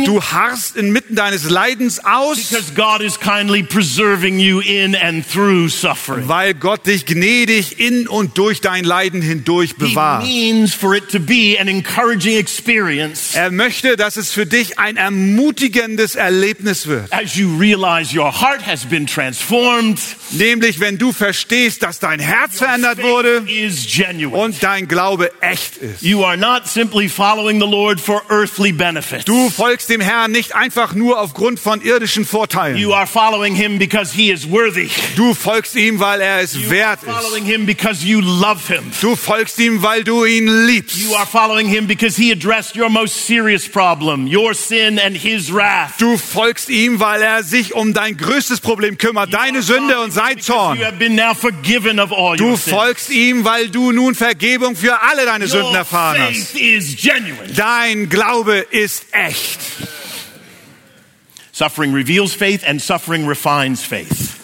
Du harrst inmitten deines Leidens aus, because God is kindly preserving you in and through suffering. weil Gott dich gnädig in und durch dein Leiden hindurch He bewahrt. means for it to be an encouraging experience Er möchte, dass es für dich ein ermutigendes Erlebnis wird. as you realize your heart has been transformed. Nämlich, wenn du verstehst, dass dein Herz verändert wurde is genuine. und dein Glaube echt ist. You are not simply following the Lord for earthly benefits. Du folgst dem Herrn nicht einfach nur aufgrund von irdischen Vorteilen. You are following him because he is worthy. Du folgst ihm, weil er es You are wert ist. following him because you love him. Du folgst ihm, weil du ihn liebst. You are following him because he addressed your most serious problem, your sin and his wrath. Du folgst ihm, weil er sich um dein größtes Problem kümmert, deine Sünde und sein Zorn. You have been now forgiven of all Du your sins. folgst ihm, weil du nun Vergebung für alle deine Sünden erfahren hast. Dein Glaube ist echt. Suffering reveals faith and suffering refines faith.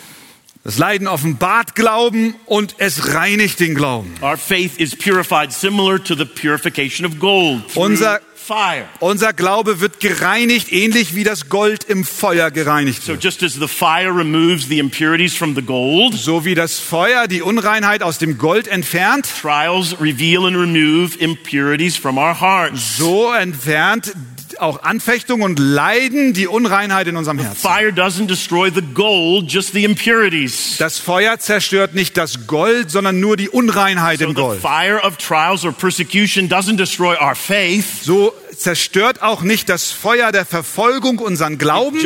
Das Leiden offenbart Glauben und es reinigt den Glauben. Our faith is purified similar to the purification of gold Unser- fire. Unser Glaube wird gereinigt, ähnlich wie das Gold im Feuer gereinigt So wird. just as the fire removes the impurities from the gold, So wie das Feuer die Unreinheit aus dem Gold entfernt, trials reveal and remove impurities from our hearts. so entfernt auch Anfechtung und Leiden die Unreinheit in unserem Herzen. Fire doesn't destroy the gold, just the impurities. Das Feuer zerstört nicht das Gold, sondern nur die Unreinheit So im the Gold. fire of trials or persecution doesn't destroy our faith. So zerstört auch nicht das Feuer der Verfolgung unseren Glauben,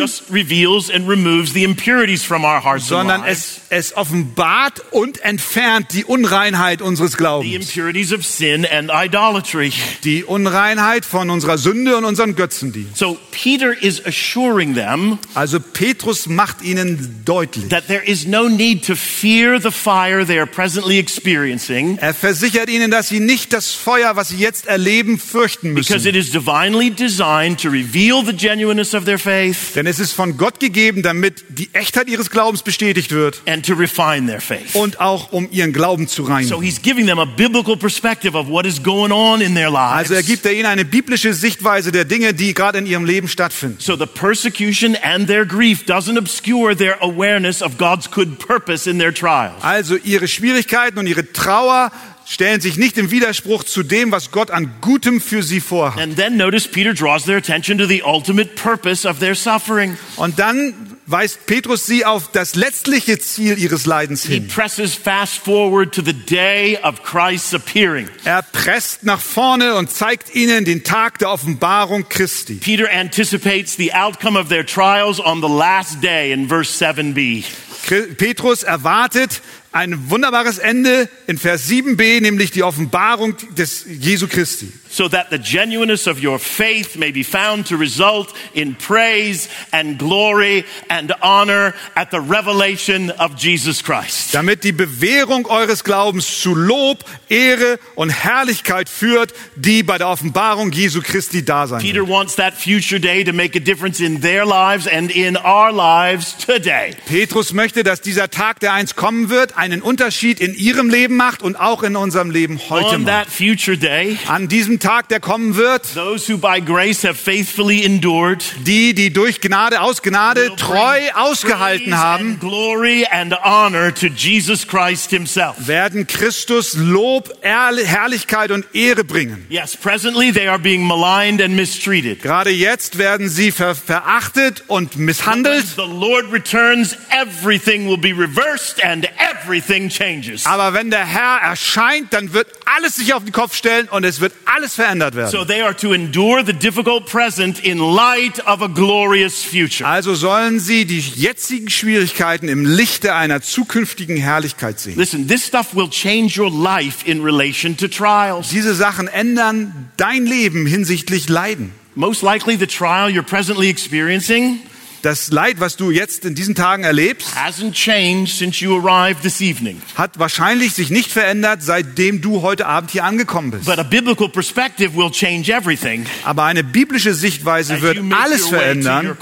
sondern es, es offenbart und entfernt die Unreinheit unseres The Glaubens. impurities of sin and idolatry. Die Unreinheit von unserer Sünde und unserem Götzendienst. So Peter is assuring them Also Petrus macht ihnen deutlich, that there is no need to fear the fire they are presently experiencing er versichert ihnen, dass sie nicht das Feuer, was sie jetzt erleben, fürchten because müssen. it is divinely designed to reveal the genuineness of their faith Denn es ist von Gott gegeben, damit die Echtheit ihres Glaubens bestätigt wird and to refine their faith. und auch um ihren Glauben zu So reinigen. he's giving them a biblical perspective of what is going on in their lives. Also er gibt er ihnen eine biblische Sichtweise der Dinge, die gerade in ihrem Leben stattfinden. So the persecution and their grief doesn't obscure their awareness of God's good purpose in their trials. Also ihre Schwierigkeiten und ihre Trauer stellen sich nicht im Widerspruch zu dem, was Gott an Gutem für sie vorhat. And then notice Peter draws their attention to the ultimate purpose of their suffering. Und dann weist Petrus sie auf das letztliche Ziel ihres Leidens He hin. presses fast forward to the day of Christ's appearing. Er presst nach vorne und zeigt ihnen den Tag der Offenbarung Christi. Peter anticipates the outcome of their trials on the last day in verse 7b. Petrus erwartet ein wunderbares Ende in Vers 7b, nämlich die Offenbarung des Jesu Christi. so that the genuineness of your faith may be found to result in praise and glory and honor at the revelation of Jesus Christ. Damit die Bewährung eures Glaubens zu Lob, Ehre und Herrlichkeit führt, die bei der Offenbarung Jesu Christi da sein wird. Peter wants that future day to make a difference in their lives and in our lives today. Petrus möchte, dass dieser Tag, der einst kommen wird, einen Unterschied in ihrem Leben macht und auch in unserem Leben heute On macht. that future day, An diesem Tag, der kommen wird, those who by grace have faithfully endured die, die durch Gnade aus Gnade treu ausgehalten haben, and glory and honor to Jesus Christ himself. werden Christus Lob, Herrlichkeit und Ehre bringen. Yes, presently they are being maligned and mistreated. Gerade jetzt werden sie ver verachtet und misshandelt, the Lord returns, everything will be reversed and everything changes. aber wenn der Herr erscheint, dann wird alles sich auf den Kopf stellen und es wird alles verändert werden. So they are to endure the difficult present in light of a glorious future. Also sollen sie die jetzigen Schwierigkeiten im Lichte einer zukünftigen Herrlichkeit sehen. Listen, this stuff will change your life in relation to trials. Diese Sachen ändern dein Leben hinsichtlich Leiden. Most likely, the trial you're presently experiencing Das Leid, was du jetzt in diesen Tagen erlebst, hasn't changed since you arrived this evening. hat wahrscheinlich sich nicht verändert, seitdem du heute Abend hier angekommen bist. But a biblical perspective will change everything Aber eine biblische Sichtweise wird alles verändern,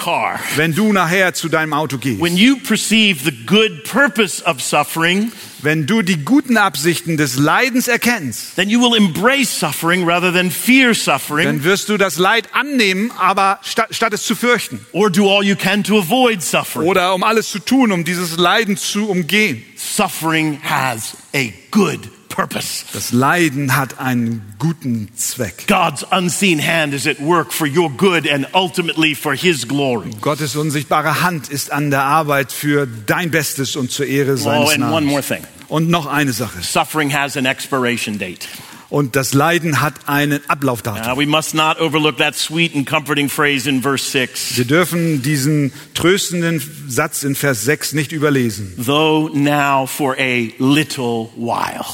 wenn du nachher zu deinem Auto gehst. When you perceive the good purpose of suffering, Wenn du die guten Absichten des Leidens erkennst, then you will embrace suffering rather than fear suffering dann wirst du das Leid annehmen, aber statt, statt es zu fürchten. or do all you can to avoid suffering. Oder um alles zu tun, um dieses Leiden zu umgehen. Suffering has a good purpose. Das Leiden hat einen guten Zweck. God's unseen hand is at work for your good and ultimately for His glory. Gottes unsichtbare Hand ist an der Arbeit für dein Bestes und zur Ehre Oh, seines and one more Namens. thing. Und noch eine Sache. Suffering has an expiration date. Und das Leiden hat einen Ablaufdatum. Now, we must not overlook that sweet and comforting phrase in verse 6. Wir dürfen diesen tröstenden Satz in Vers 6 nicht überlesen. Though now for a little while.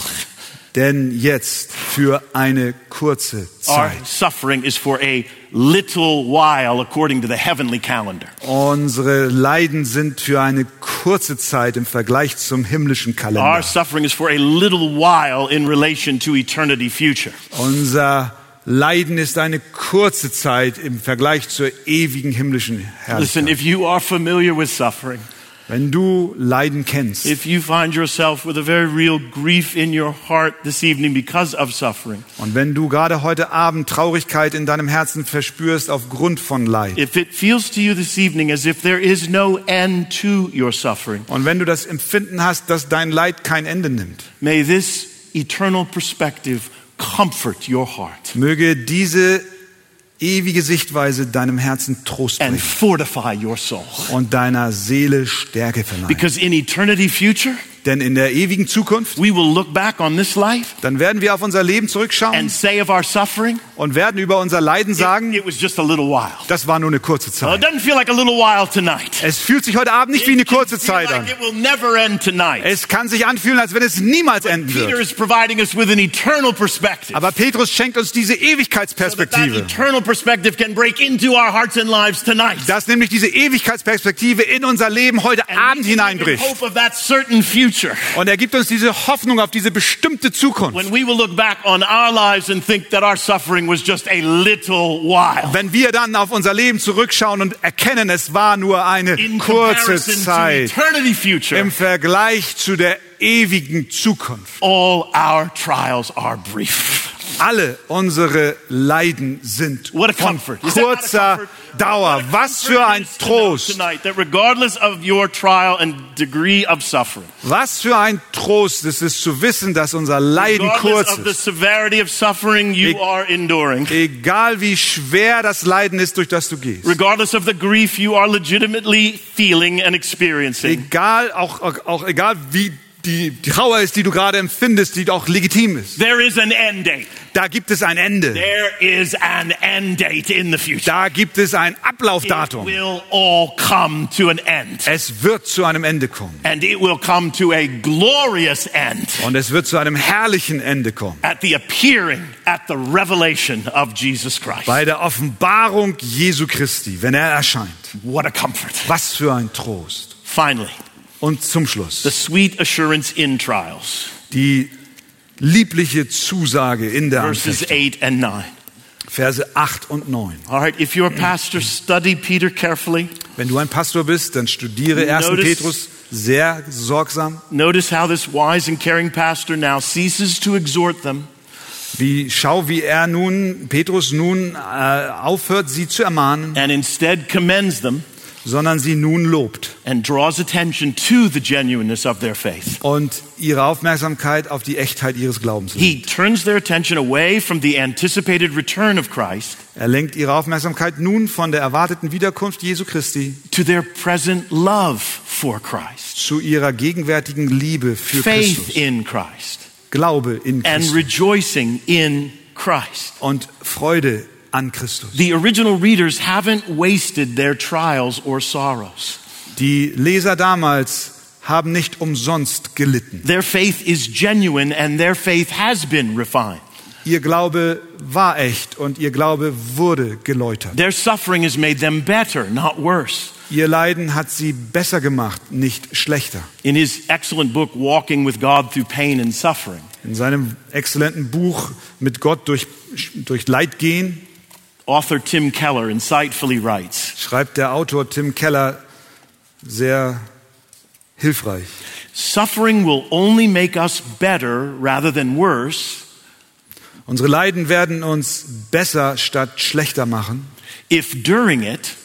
Denn jetzt für eine kurze Our Zeit. suffering is for a little while according to the heavenly calendar. Unsere Leiden sind für eine kurze Zeit im Vergleich zum himmlischen Our Kalender. suffering is for a little while in relation to eternity future. Unser Leiden ist eine kurze Zeit im Vergleich zur ewigen himmlischen Listen, Herrlichkeit. if you are familiar with suffering, Wenn du Leiden kennst. If you find yourself with a very real grief in your heart this evening because of suffering, und wenn du gerade heute Abend Traurigkeit in deinem Herzen verspürst aufgrund von Leid. if it feels to you this evening as if there is no end to your suffering, und wenn du das Empfinden hast, dass dein Leid kein Ende nimmt, may this eternal perspective comfort your heart. möge diese ewige Sichtweise deinem Herzen Trost and bringen fortify your soul. und deiner Seele Stärke verleihen. Because in eternity future, Denn in der ewigen Zukunft, life dann werden wir auf unser Leben and zurückschauen und werden über unser Leiden it, sagen, it while. das war nur eine kurze Well, it Zeit. feel like a little while tonight. Es fühlt sich heute Abend nicht wie eine It kurze Zeit like an. It tonight. Es kann sich anfühlen, als wenn es niemals enden Peter wird. is providing us with an eternal perspective. Aber Petrus schenkt uns diese So Ewigkeitsperspektive. tonight. Dass nämlich diese Ewigkeitsperspektive in unser Leben heute And Abend hineinbricht. Future. Und er gibt uns diese Hoffnung auf diese bestimmte Zukunft. When we will look back on our lives and think that our suffering was just a little while. Wenn wir dann auf unser Leben zurückschauen und erkennen, es war nur eine In kurze Zeit im Vergleich zu der ewigen Zukunft. all our trials are brief. Alle unsere Leiden sind What a von comfort. A kurzer? Dauer. Was für ein Trost. Was für ein Trost es ist zu wissen, dass unser Leiden kurz ist. Egal wie schwer das Leiden ist, durch das du gehst. regardless of the grief you are legitimately feeling and experiencing, Egal, auch, auch egal wie die, die Trauer ist, die du gerade empfindest, die auch legitim ist. there is an end date. Da gibt es ein Ende. There is an end date in the future. Da gibt es ein It Ablaufdatum. will all come to an end. Es wird zu einem Ende kommen. And it will come to a glorious end Und es wird zu einem herrlichen Ende kommen. at the appearing, at the revelation of Jesus Christ. Bei der Offenbarung Jesu Christi, wenn er erscheint. What a comfort. Was für ein Trost. Finally, Und zum the Schluss sweet assurance in trials, die liebliche Zusage in der verses Anfechtung. 8 and 9. Verse 8 und 9. All right, if you're a pastor, study Peter carefully. Wenn du ein Pastor bist, dann studiere 1. Notice- Petrus sehr sorgsam. Notice how this wise and caring pastor now ceases to exhort them Wie, schau, wie er nun, Petrus nun äh, aufhört, sie zu ermahnen, and instead commends them sondern sie nun lobt and draws attention to the genuineness of their faith. und ihre Aufmerksamkeit auf die Echtheit ihres Glaubens lenkt. He turns their attention away from the anticipated return of Christ Er lenkt ihre Aufmerksamkeit nun von der erwarteten Wiederkunft Jesu Christi zu ihrer gegenwärtigen Liebe für faith Christus, in Christ, Glaube in and Christus rejoicing in Christ. und Freude an Christus. The original readers haven't wasted their trials or sorrows. Die Leser damals haben nicht umsonst gelitten. Their faith is genuine and their faith has been refined. Ihr Glaube war echt und ihr Glaube wurde geläutert. Their suffering has made them better, not worse. Ihr Leiden hat sie besser gemacht, nicht schlechter. In his excellent book, Walking with God Through Pain and Suffering, In seinem exzellenten Buch mit Gott durch, durch Leid gehen author Tim Keller insightfully writes schreibt der Autor Tim Keller sehr hilfreich. Suffering will only make us better rather than worse Unsere Leiden werden uns besser statt schlechter machen, if during it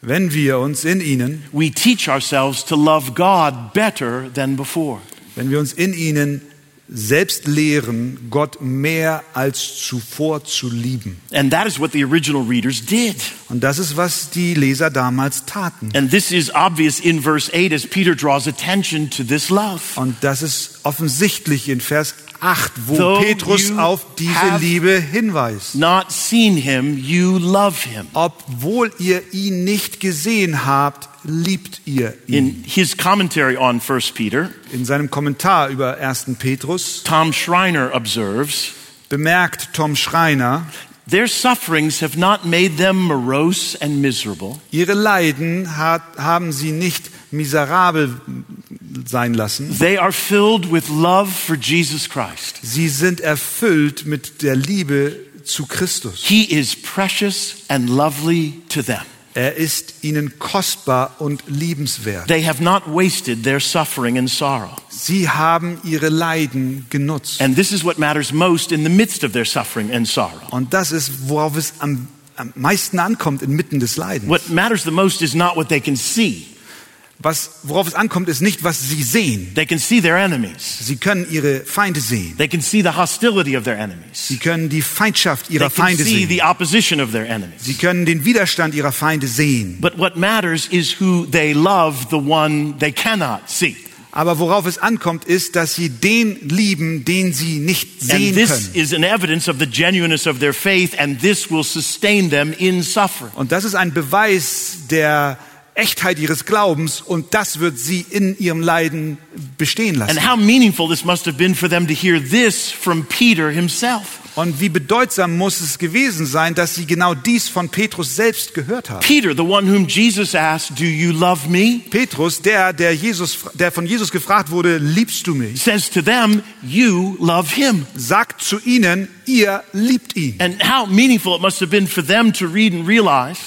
wenn wir uns in ihnen, we teach ourselves to love God better than before. wenn wir uns in ihnen selbst lehren, Gott mehr als zuvor zu lieben. And that is what the original readers did. Und das ist, was die Leser damals taten. And this is obvious in verse 8 as Peter draws attention to this love. Und das ist offensichtlich in Vers 8, wo Though Petrus auf diese Liebe hinweist. Not seen him, you love him. Obwohl ihr ihn nicht gesehen habt, liebt ihr ihn. In his commentary on 1 Peter, In seinem Kommentar über 1. Petrus Tom Schreiner observes bemerkt Tom Schreiner, Their sufferings have not made them morose and miserable. ihre Leiden hat, haben sie nicht miserabel sein lassen. They are filled with love for Jesus Christ. Sie sind erfüllt mit der Liebe zu Christus. He is precious and lovely to them. Er ist ihnen kostbar und liebenswert. They have not wasted their suffering and sorrow. Sie haben ihre Leiden genutzt. And this is what matters most in the midst of their suffering and sorrow. Und das ist, worauf es am, am meisten ankommt inmitten des Leidens. What matters the most is not what they can see. Was, worauf es ankommt, ist nicht, was sie sehen. They can see their enemies. Sie können ihre Feinde sehen. They can see the hostility of their enemies. Sie können die Feindschaft They ihrer can Feinde see sehen. the opposition of their enemies. Sie können den Widerstand ihrer Feinde sehen. But what matters is who they love, the one they cannot see. Aber worauf es ankommt, ist, dass sie den lieben, den sie nicht And sehen this können. is an evidence of the genuineness of their faith, and this will sustain them in suffering. Und das ist ein Beweis der Echtheit ihres Glaubens und das wird sie in ihrem Leiden bestehen lassen. And how meaningful this must have been for them to hear this from Peter himself. Und wie bedeutsam muss es gewesen sein, dass sie genau dies von Petrus selbst gehört haben. Peter, the one whom Jesus asked, Do you love me? Petrus, der, der, Jesus, der von Jesus gefragt wurde, liebst du mich? says to them, You love him. Sagt zu ihnen, ihr liebt ihn. And how meaningful it must have been for them to read and realize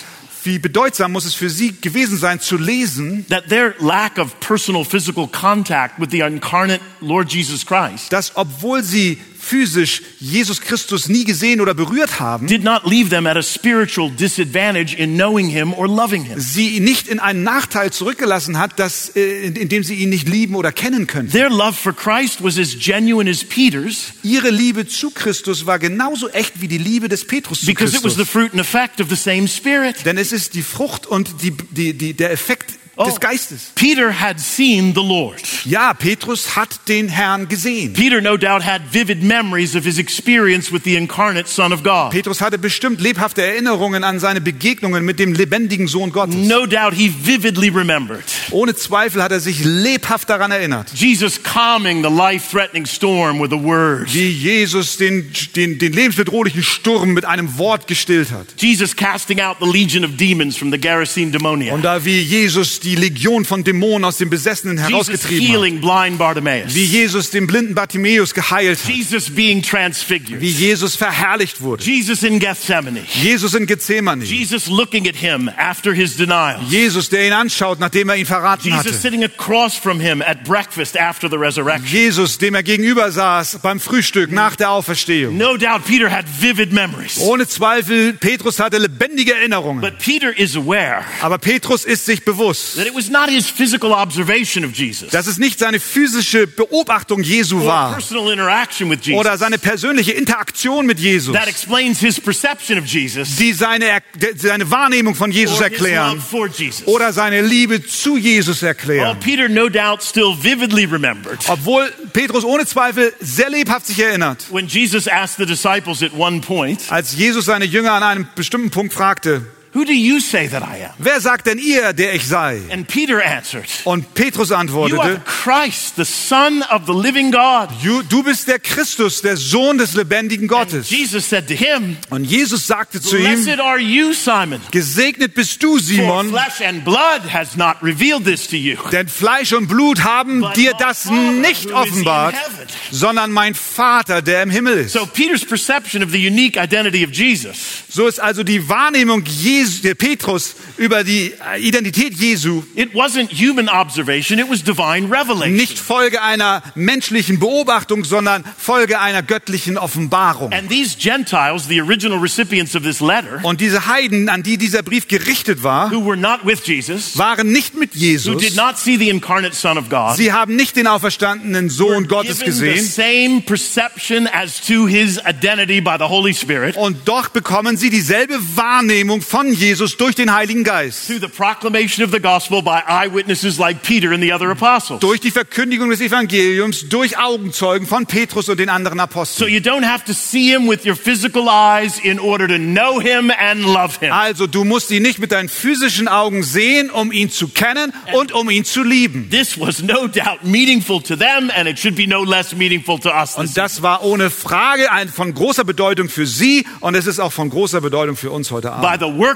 Wie bedeutsam muss es für sie gewesen sein, zu lesen, that their lack of personal physical contact with the incarnate Lord Jesus Christ dass obwohl sie physisch Jesus Christus nie gesehen oder berührt haben, did not leave them at a spiritual disadvantage in knowing him or loving him. sie nicht in einen Nachteil zurückgelassen hat, dass, äh, in, in dem sie ihn nicht lieben oder kennen können. Their love for Christ was as genuine as Peter's Ihre Liebe zu Christus war genauso echt wie die Liebe des Petrus zu because it was the Christus. fruit and effect of the same Spirit. Denn es ist die Frucht und die, die, die, der Effekt Oh. des Geistes. Peter had seen the Lord. Ja, Petrus hat den Herrn gesehen. Peter no doubt had vivid memories of his experience with the incarnate Son of God. Petrus hatte bestimmt lebhafte Erinnerungen an seine Begegnungen mit dem lebendigen Sohn Gottes. No doubt he vividly remembered Ohne Zweifel hat er sich lebhaft daran erinnert, Jesus calming the life threatening storm with a word. wie Jesus den, den, den lebensbedrohlichen Sturm mit einem Wort gestillt hat. Jesus casting out the legion of demons from the Gerasene Und demoniac. da wie Jesus die Legion von Dämonen aus dem Besessenen Jesus herausgetrieben hat. Wie Jesus den blinden Bartimäus geheilt hat. Jesus. Wie Jesus verherrlicht wurde. Jesus in Gethsemane. Jesus in Gethsemane. Jesus looking at him after his denial. Jesus, der ihn anschaut, nachdem er ihn verraten Jesus hatte. sitting across from him at breakfast after the resurrection. Jesus, dem er gegenüber saß beim Frühstück nach der Auferstehung. No doubt Peter had vivid memories. Ohne Zweifel, Petrus hatte lebendige Erinnerungen. But Peter is aware Aber Petrus ist sich bewusst, that it was not his physical observation of Jesus. Dass es nicht seine physische Beobachtung Jesu war. personal interaction with Jesus. Oder seine persönliche Interaktion mit Jesus, that explains his perception of Jesus. Die seine, seine Wahrnehmung von Jesus or his love erklären for Jesus. oder seine Liebe zu Jesus erklären. Peter no doubt still vividly remembered Obwohl Petrus ohne Zweifel sehr lebhaft sich erinnert, when Jesus asked the disciples at one point, als Jesus seine Jünger an einem bestimmten Punkt fragte, Who do you say that I am? wer sagt denn ihr, der ich sei? And Peter answered, Und Petrus You are antwortete, Christ, the Son of the living God. "Du- du bist der Christus, der Sohn des lebendigen And Gottes. Jesus said to him, Und Jesus sagte zu ihm, Blessed are you, Simon, gesegnet bist du, for Simon, flesh and blood has not revealed this to you. denn Fleisch und Blut haben But dir my das Father nicht who is in offenbart, heaven. sondern mein Vater, der im Himmel ist. So Peter's perception of the unique identity of Jesus So ist also die Wahrnehmung Jesu, der Petrus über die äh, Identität Jesu It wasn't human observation, it was divine revelation. nicht Folge einer menschlichen Beobachtung, sondern Folge einer göttlichen Offenbarung. And these Gentiles, the original recipients of this letter, Und diese Heiden, an die dieser Brief gerichtet war, who were not with Jesus, waren nicht mit who Jesus. did not see the incarnate Son of God, Sie haben nicht den auferstandenen Sohn Gottes given the gesehen. same perception as to his identity by the Holy Spirit Und doch bekommen sie dieselbe Wahrnehmung von Jesus durch den Heiligen Geist. through the proclamation of the gospel by eyewitnesses like Peter and the other apostles. Durch die Verkündigung des Evangeliums, durch Augenzeugen von Petrus und den anderen So Aposteln. you don't have to see him with your physical eyes in order to know him and love him. Also du musst ihn nicht mit deinen physischen Augen sehen, um ihn zu kennen und um ihn zu lieben. This was no doubt meaningful to them, and it should be no less meaningful to us. this Und das war ohne Frage ein, von großer Bedeutung für sie und es ist auch von großer Bedeutung für uns heute Abend.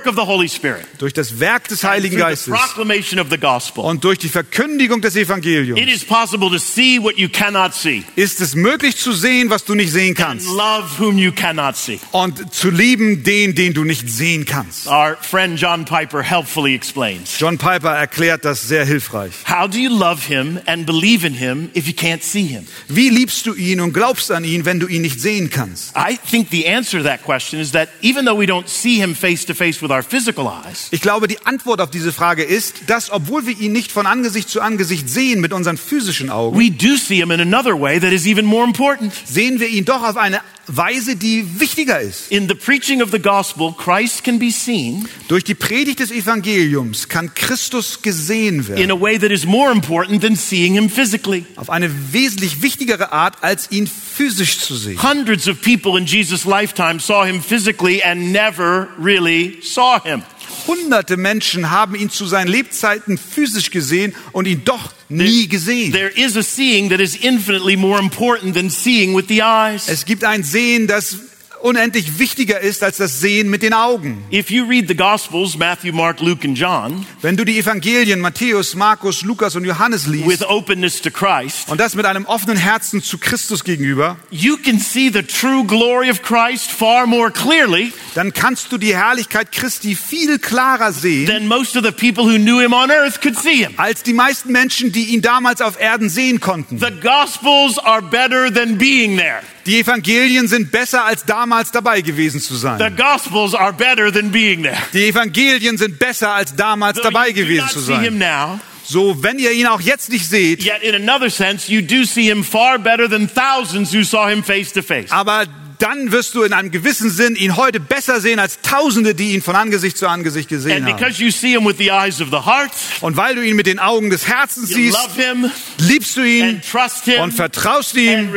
The work of the Holy Spirit, Durch das Werk des Heiligen Geistes proclamation of the gospel, und durch die Verkündigung des it Evangeliums is possible to see what you cannot see, ist es möglich zu sehen, was du nicht sehen kannst love whom you cannot see. und zu lieben den, den du nicht sehen kannst. Our friend John Piper helpfully explains. John Piper erklärt das sehr hilfreich. How do you love him and believe in him if you can't see him? Wie liebst du ihn und glaubst an ihn, wenn du ihn nicht sehen kannst? I think the answer to that question is that even though we don't see him face to face with Ich glaube, die Antwort auf diese Frage ist, dass obwohl wir ihn nicht von Angesicht zu Angesicht sehen mit unseren physischen Augen, we do see him in another way that is even more important. sehen wir ihn doch auf eine Weise, die wichtiger ist. In the preaching of the gospel, Christ can be seen Durch die Predigt des Evangeliums kann Christus gesehen in werden. a way that is more important than seeing him physically. Auf eine wesentlich wichtigere Art, als ihn physisch zu sehen. Hundreds of people in Jesus' lifetime saw him physically and never really saw him. Hunderte Menschen haben ihn zu seinen Lebzeiten physisch gesehen und ihn doch nie gesehen. There is a seeing that is infinitely more important than seeing with the eyes. Es gibt ein Sehen, das unendlich wichtiger ist als das Sehen mit den Augen. If you read the Gospels, Matthew, Mark, Luke, and John, Wenn du die Evangelien Matthäus, Markus, Lukas und Johannes with liest openness to Christ, und das mit einem offenen Herzen zu Christus gegenüber, you can see the true glory of Christ far more clearly dann kannst du die Herrlichkeit Christi viel klarer sehen, als die meisten Menschen, die ihn damals auf Erden sehen konnten. The Gospels are better than being there. Die Evangelien sind besser als damals dabei gewesen zu The sein. Gospels are better than being there. Die Evangelien sind besser als damals Though dabei gewesen zu sein. now, So, wenn ihr ihn auch jetzt nicht seht, yet in another sense, you do see him far better than thousands who saw him face to face. aber dann wirst du in einem gewissen Sinn ihn heute besser sehen als Tausende, die ihn von Angesicht zu Angesicht gesehen haben. heart, Und weil du ihn mit den Augen des Herzens siehst, him liebst du ihn him und vertraust ihm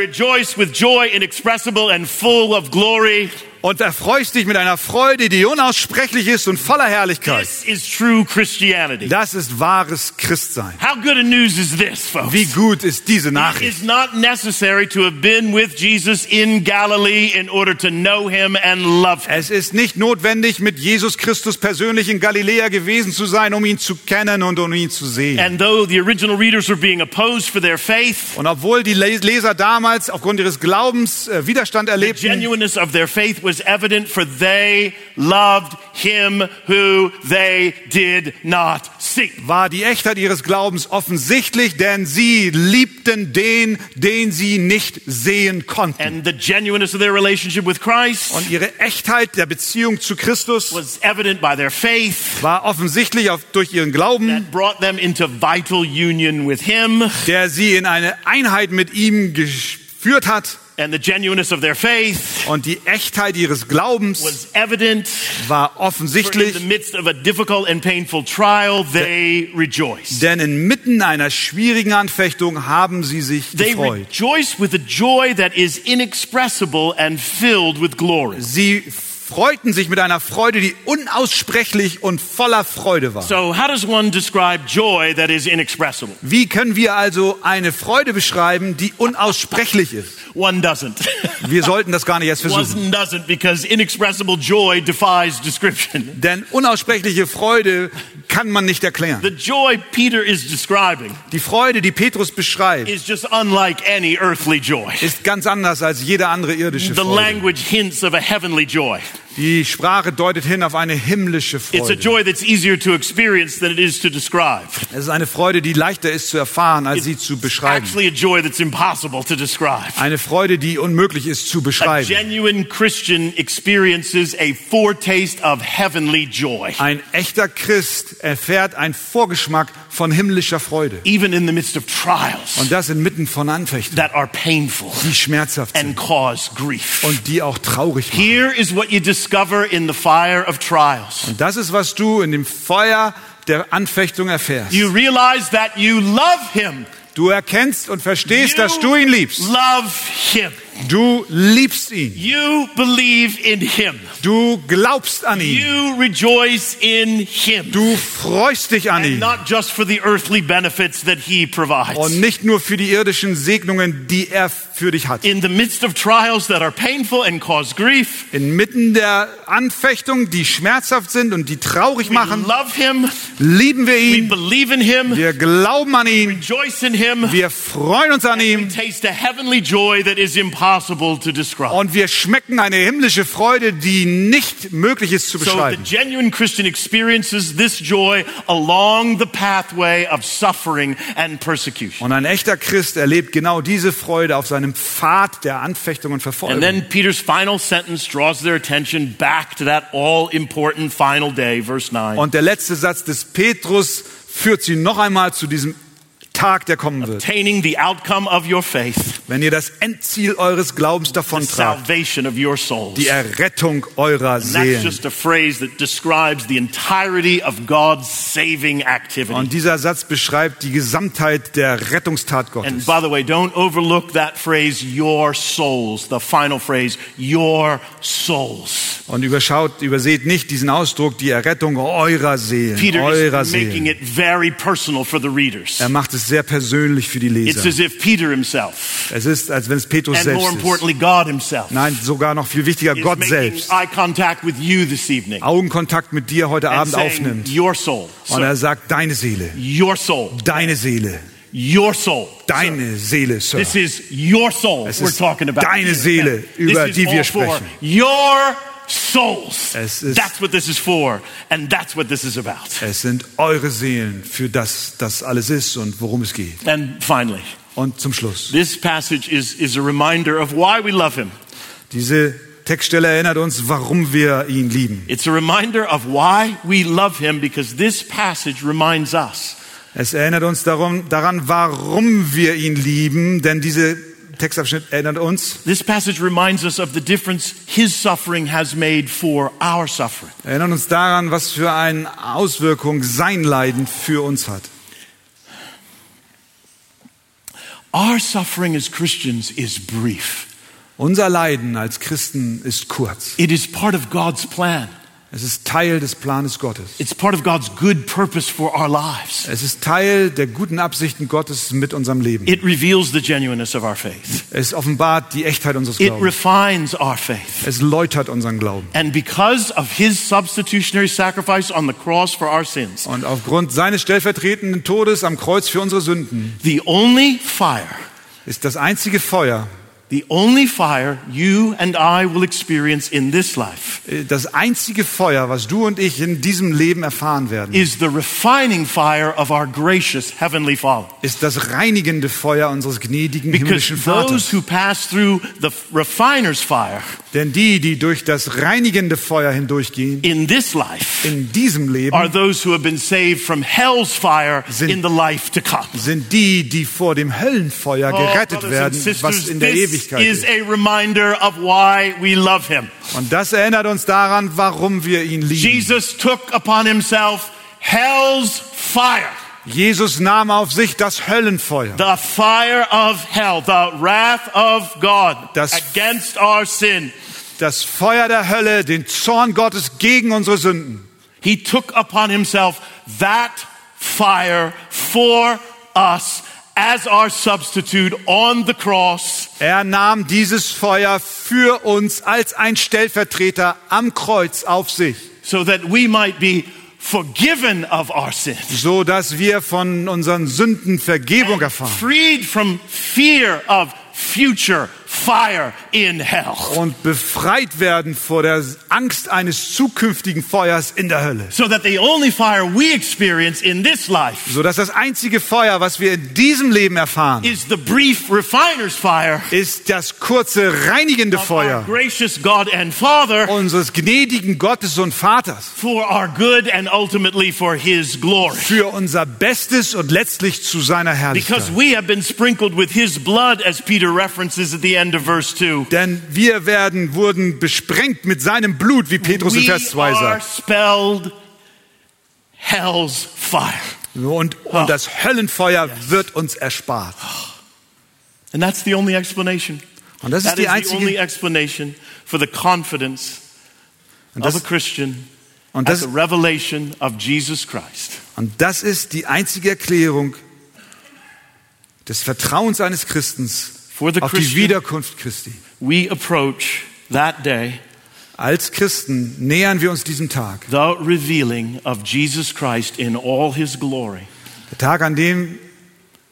und erfreust dich mit einer Freude, die unaussprechlich ist und voller Herrlichkeit. This is true Christianity. Das ist wahres Christsein. How good a news is this, folks? Wie gut ist diese It Nachricht? is not necessary to have been with Jesus in Galilee in order to know him and love him. Es ist nicht notwendig, mit Jesus Christus persönlich in Galiläa gewesen zu sein, um ihn zu kennen und um ihn zu sehen. And though the original readers were being opposed for their faith, Und obwohl die Les- Leser damals aufgrund ihres Glaubens äh, Widerstand erlebten, was evident, for they loved him who they did not see. war die Echtheit ihres Glaubens offensichtlich, denn sie liebten den, den sie nicht sehen konnten. And the genuineness of their relationship with Christ Und ihre Echtheit der Beziehung zu Christus was evident by their faith war offensichtlich auf, durch ihren Glauben, that brought them into vital union with him. der sie in eine Einheit mit ihm geführt hat. And the genuineness of their faith Und die Echtheit ihres Glaubens was evident. war offensichtlich, the midst of a difficult and painful trial, they rejoiced. denn inmitten einer schwierigen Anfechtung haben sie sich They gefreut. rejoiced with a joy that is inexpressible and filled with glory. Sie freuten sich mit einer Freude, die unaussprechlich und voller Freude war. So, how does one describe joy that is inexpressible? Wie können wir also eine Freude beschreiben, die unaussprechlich ist? One doesn't. Wir sollten das gar nicht erst versuchen. One doesn't because inexpressible joy defies description. Denn unaussprechliche Freude kann man nicht erklären. The joy Peter is describing Die Freude, die Petrus beschreibt, is just unlike any earthly joy. ist ganz anders als jede andere irdische The Freude. Die Sprache deutet hin auf eine himmlische It's a Freude. joy that's easier to experience than it is to describe. Es ist eine Freude, die leichter ist zu erfahren, als sie zu beschreiben. Actually, a joy that's impossible to describe. Eine Freude, die unmöglich ist zu A beschreiben. genuine Christian experiences a foretaste of heavenly joy, Ein echter Christ erfährt einen Vorgeschmack von himmlischer Freude. even in the midst of trials Und das inmitten von Anfechten, that are painful die schmerzhaft and sind cause grief. und die auch traurig machen. Here is what you discover in the fire of trials. Und das ist, was du in dem Feuer der Anfechtung erfährst. You realize that you love him. Du erkennst und verstehst, You dass du ihn liebst. love him. Du liebst ihn. You believe in him. Du glaubst an ihn. You rejoice in him. Du freust dich an And ihn. not just for the earthly benefits that he provides. Und nicht nur für die irdischen Segnungen, die er für dich hat. In the midst of trials that are painful and cause grief, Inmitten der Anfechtung, die schmerzhaft sind und die traurig we machen, love him. lieben wir We ihn. believe in him. Wir glauben an ihn. Rejoice in him. Wir freuen uns an ihm. Taste a heavenly joy that is impossible impossible to describe. Und wir schmecken eine himmlische Freude, die nicht möglich ist zu So the beschreiben. genuine Christian experiences this joy along the pathway of suffering and persecution. Und ein echter Christ erlebt genau diese Freude auf seinem Pfad der Anfechtung und And Verfolgung. then Peter's final sentence draws their attention back to that all important final day, verse 9. Und der letzte Satz des Petrus führt sie noch einmal zu diesem Tag, der kommen wird. Obtaining the outcome of your faith, Wenn ihr das Endziel eures Glaubens davontragt, salvation of your souls. die Errettung eurer And that's Seelen. just a phrase that describes the entirety of God's saving activity. Und dieser Satz beschreibt die Gesamtheit der Rettungstat And Gottes. by the way, don't overlook that phrase, your souls, the final phrase, your souls. Und überschaut, überseht nicht diesen Ausdruck, die Errettung eurer Seelen, Peter eurer is making Seelen. it very personal for the readers. Er macht es sehr persönlich für die It's Leser. as if Peter himself, Es ist, als wenn es Petrus and more selbst ist. importantly, God himself, Nein, sogar noch viel wichtiger, is Gott making selbst. eye contact with you this evening Augenkontakt mit dir heute and Abend saying, aufnimmt. your soul, Und er sagt, deine Seele, your soul, deine Seele, your soul. deine Seele, Sir. This is your soul Es we're talking about. deine Seele, über this die wir sprechen. Your souls. That's what this is for, and that's what this is about. Es sind eure Seelen, für das das alles ist und worum es geht. And finally, Und zum Schluss. this passage is, is a reminder of why we love him. Diese Textstelle erinnert uns, warum wir ihn lieben. It's a reminder of why we love him because this passage reminds us Es erinnert uns darum, daran, warum wir ihn lieben, denn dieser Textabschnitt erinnert uns, This passage reminds us of the difference his suffering has made for our suffering. erinnert uns daran, was für eine Auswirkung sein Leiden für uns hat. Our suffering as Christians is brief. Unser Leiden als Christen ist kurz. It is part of God's plan. Es ist Teil des Planes Gottes. It's part of God's good purpose for our lives. Es ist Teil der guten Absichten Gottes mit unserem Leben. It reveals the genuineness of our faith. Es offenbart die Echtheit unseres It Glaubens. refines our faith. Es läutert unseren Glauben. And because of his substitutionary sacrifice on the cross for our sins, Und aufgrund seines stellvertretenden Todes am Kreuz für unsere Sünden the only fire, ist das einzige Feuer, the only fire you and I will experience in this life äh, das einzige Feuer, was du und ich in diesem Leben erfahren werden, is the refining fire of our gracious heavenly Father. ist das reinigende Feuer unseres gnädigen Because himmlischen those Vaters. who pass through the refiner's fire Denn die, die durch das reinigende Feuer hindurchgehen, in this life in diesem Leben, are those who have been saved from hell's fire Sind- in the life to come. sind die, die vor dem Höllenfeuer Oh, gerettet werden, was in der this Ewigkeit is a reminder of why we love him. Und das erinnert uns daran, warum wir ihn lieben. Jesus took upon himself hell's fire, Jesus nahm auf sich das Höllenfeuer. the fire of hell, the wrath of God Das- against our sin. Das Feuer der Hölle, den Zorn Gottes gegen unsere Sünden. He took upon himself that fire for us as our substitute on the cross. Er nahm dieses Feuer für uns als ein Stellvertreter am Kreuz auf sich, so that we might be forgiven of our sins, so dass wir von unseren Sünden Vergebung erfahren. freed from fear of future fire in hell, und befreit werden vor der Angst eines zukünftigen Feuers in der Hölle. so that the only fire we experience in this life So dass das einzige Feuer, was wir in diesem Leben erfahren, is the brief refiner's fire ist das kurze reinigende Feuer gracious God and Father unseres gnädigen Gottes und Vaters for our good and ultimately for His glory. für unser Bestes und letztlich zu seiner Herrlichkeit. Because we have been sprinkled with His blood, as Peter references at the end of verse 2. Denn wir werden, wurden besprengt mit seinem Blut, wie Petrus in Vers 2 are sagt. spelled hell's fire. Und, und das Höllenfeuer wird uns erspart. And that's the only explanation. Und das ist That die is the only einzige, explanation for the confidence und of a das, Christian und, at das, the revelation of Jesus Christ. und das ist die einzige Erklärung des Vertrauens eines Christens For the auf die Wiederkunft Christi. we approach that day, Als Christen nähern wir uns diesem Tag. the revealing of Jesus Christ in all his glory. Der Tag, an dem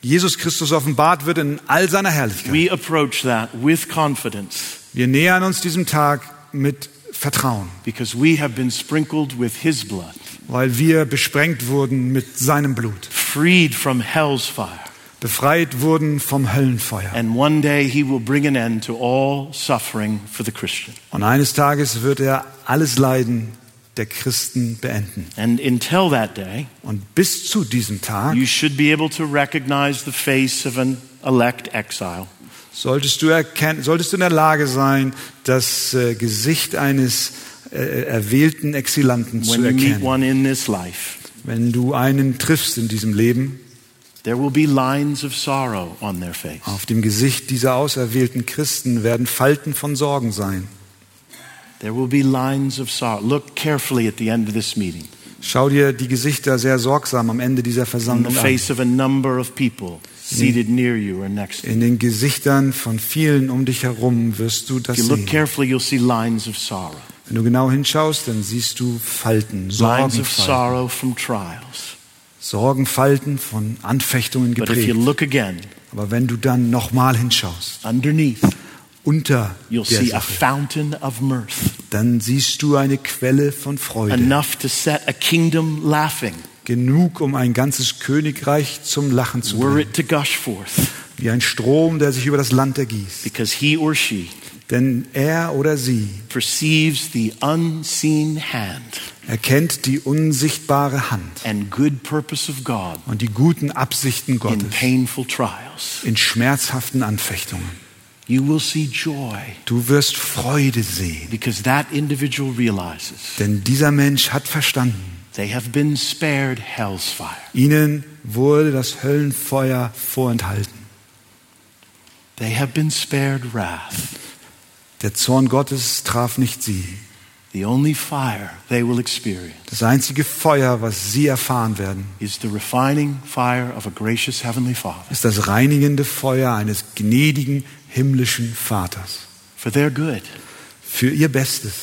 Jesus Christus offenbart wird in all seiner Herrlichkeit. We approach that with confidence Wir nähern uns diesem Tag mit Vertrauen, because we have been sprinkled with his blood, weil wir besprengt wurden mit seinem Blut, freed from hell's fire. Befreit wurden vom Höllenfeuer. And one day he will bring an end to all suffering for the Christian. Und eines Tages wird er alles Leiden der Christen beenden. And until that day, Und bis zu diesem Tag you should be able to recognize the face of an elect exile. solltest du, erkennen, solltest du in der Lage sein, das äh, Gesicht eines äh, erwählten Exilanten zu When you meet erkennen. one in this life, Wenn du einen triffst in diesem Leben, auf dem Gesicht dieser auserwählten Christen werden Falten von Sorgen sein. There will be lines of sorrow. Look carefully at the end of this meeting. Schau dir die Gesichter sehr sorgsam am Ende dieser Versammlung an. face of a number of people seated near you or next to you. In den Gesichtern von vielen um dich herum wirst du das If you look sehen. carefully, you'll see lines of sorrow. Wenn du genau hinschaust, dann siehst du Falten, Lines of Sorgenfalten, sorrow from trials. Sorgenfalten von Anfechtungen But if you geprägt. look again, Aber wenn du dann nochmal hinschaust, unter you'll der see a Sache, fountain of mirth, dann siehst du eine Quelle von Freude. enough to set a kingdom laughing, Genug, um ein ganzes Königreich zum Lachen zu were bringen. it to gush forth, Wie ein Strom, der sich über das Land ergießt. because he or she Denn er oder sie perceives the unseen hand erkennt die unsichtbare Hand and good purpose of God und die guten Absichten in Gottes painful trials. in schmerzhaften Anfechtungen. You will see joy Du wirst Freude sehen, because that individual realizes denn dieser Mensch hat verstanden, they have been spared hell's fire. ihnen wurde das Höllenfeuer vorenthalten. They have been spared wrath. Der Zorn Gottes traf nicht sie. The only fire they will experience Das einzige Feuer, was sie erfahren werden, is the refining fire of a gracious Heavenly Father ist das reinigende Feuer eines gnädigen himmlischen Vaters. for their good Für ihr Bestes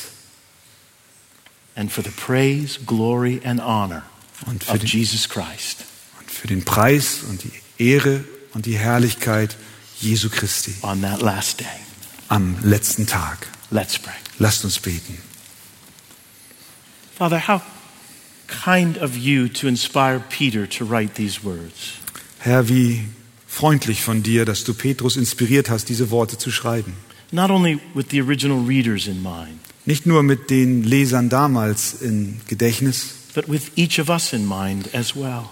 and for the praise, glory, and honor und für of den, Jesus Christ und für den Preis und die Ehre und die Herrlichkeit Jesu Christi on that last day. Am letzten Tag. Let's pray. Lasst uns beten. Father, how kind of you to inspire Peter to write these words. Herr, wie freundlich von dir, dass du Petrus inspiriert hast, diese Worte zu schreiben. Not only with the original readers in mind, Nicht nur mit den Lesern damals im Gedächtnis, but with each of us in mind as well.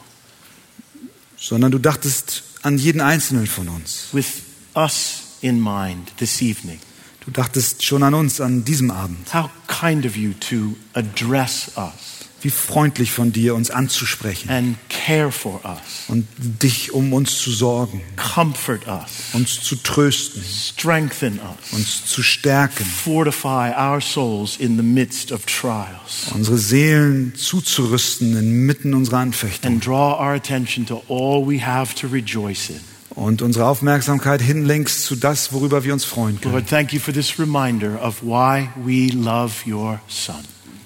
sondern du dachtest an jeden einzelnen von uns. With us in mind this evening. Du dachtest schon an uns an diesem Abend. How kind of you to address us Wie freundlich von dir, uns anzusprechen. and care for us, und dich um uns zu sorgen, comfort us, uns zu trösten, strengthen us, uns zu stärken, fortify our souls in the midst of trials, unsere Seelen zuzurüsten inmitten unserer Anfechtung. And draw our attention to all we have to rejoice in. Und unsere Aufmerksamkeit hinlenkst zu das, worüber wir uns freuen können. Lord, thank you for this reminder of why we love your Son.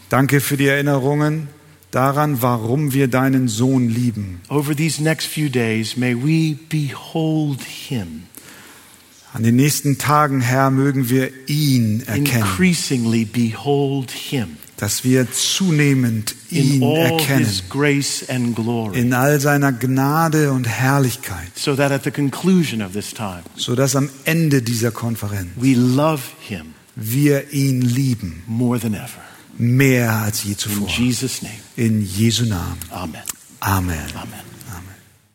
Danke für die Erinnerungen daran, warum wir deinen Sohn lieben. Over these next few days, may we behold him An den nächsten Tagen, Herr, mögen wir ihn erkennen, increasingly behold him dass wir zunehmend in ihn all erkennen, his grace and glory, in all seiner Gnade und Herrlichkeit, so that at the conclusion of this time, sodass am Ende dieser Konferenz we love him wir ihn lieben, more than ever. mehr als je In zuvor. Jesus' name, In Jesu Namen. amen. Amen. Amen.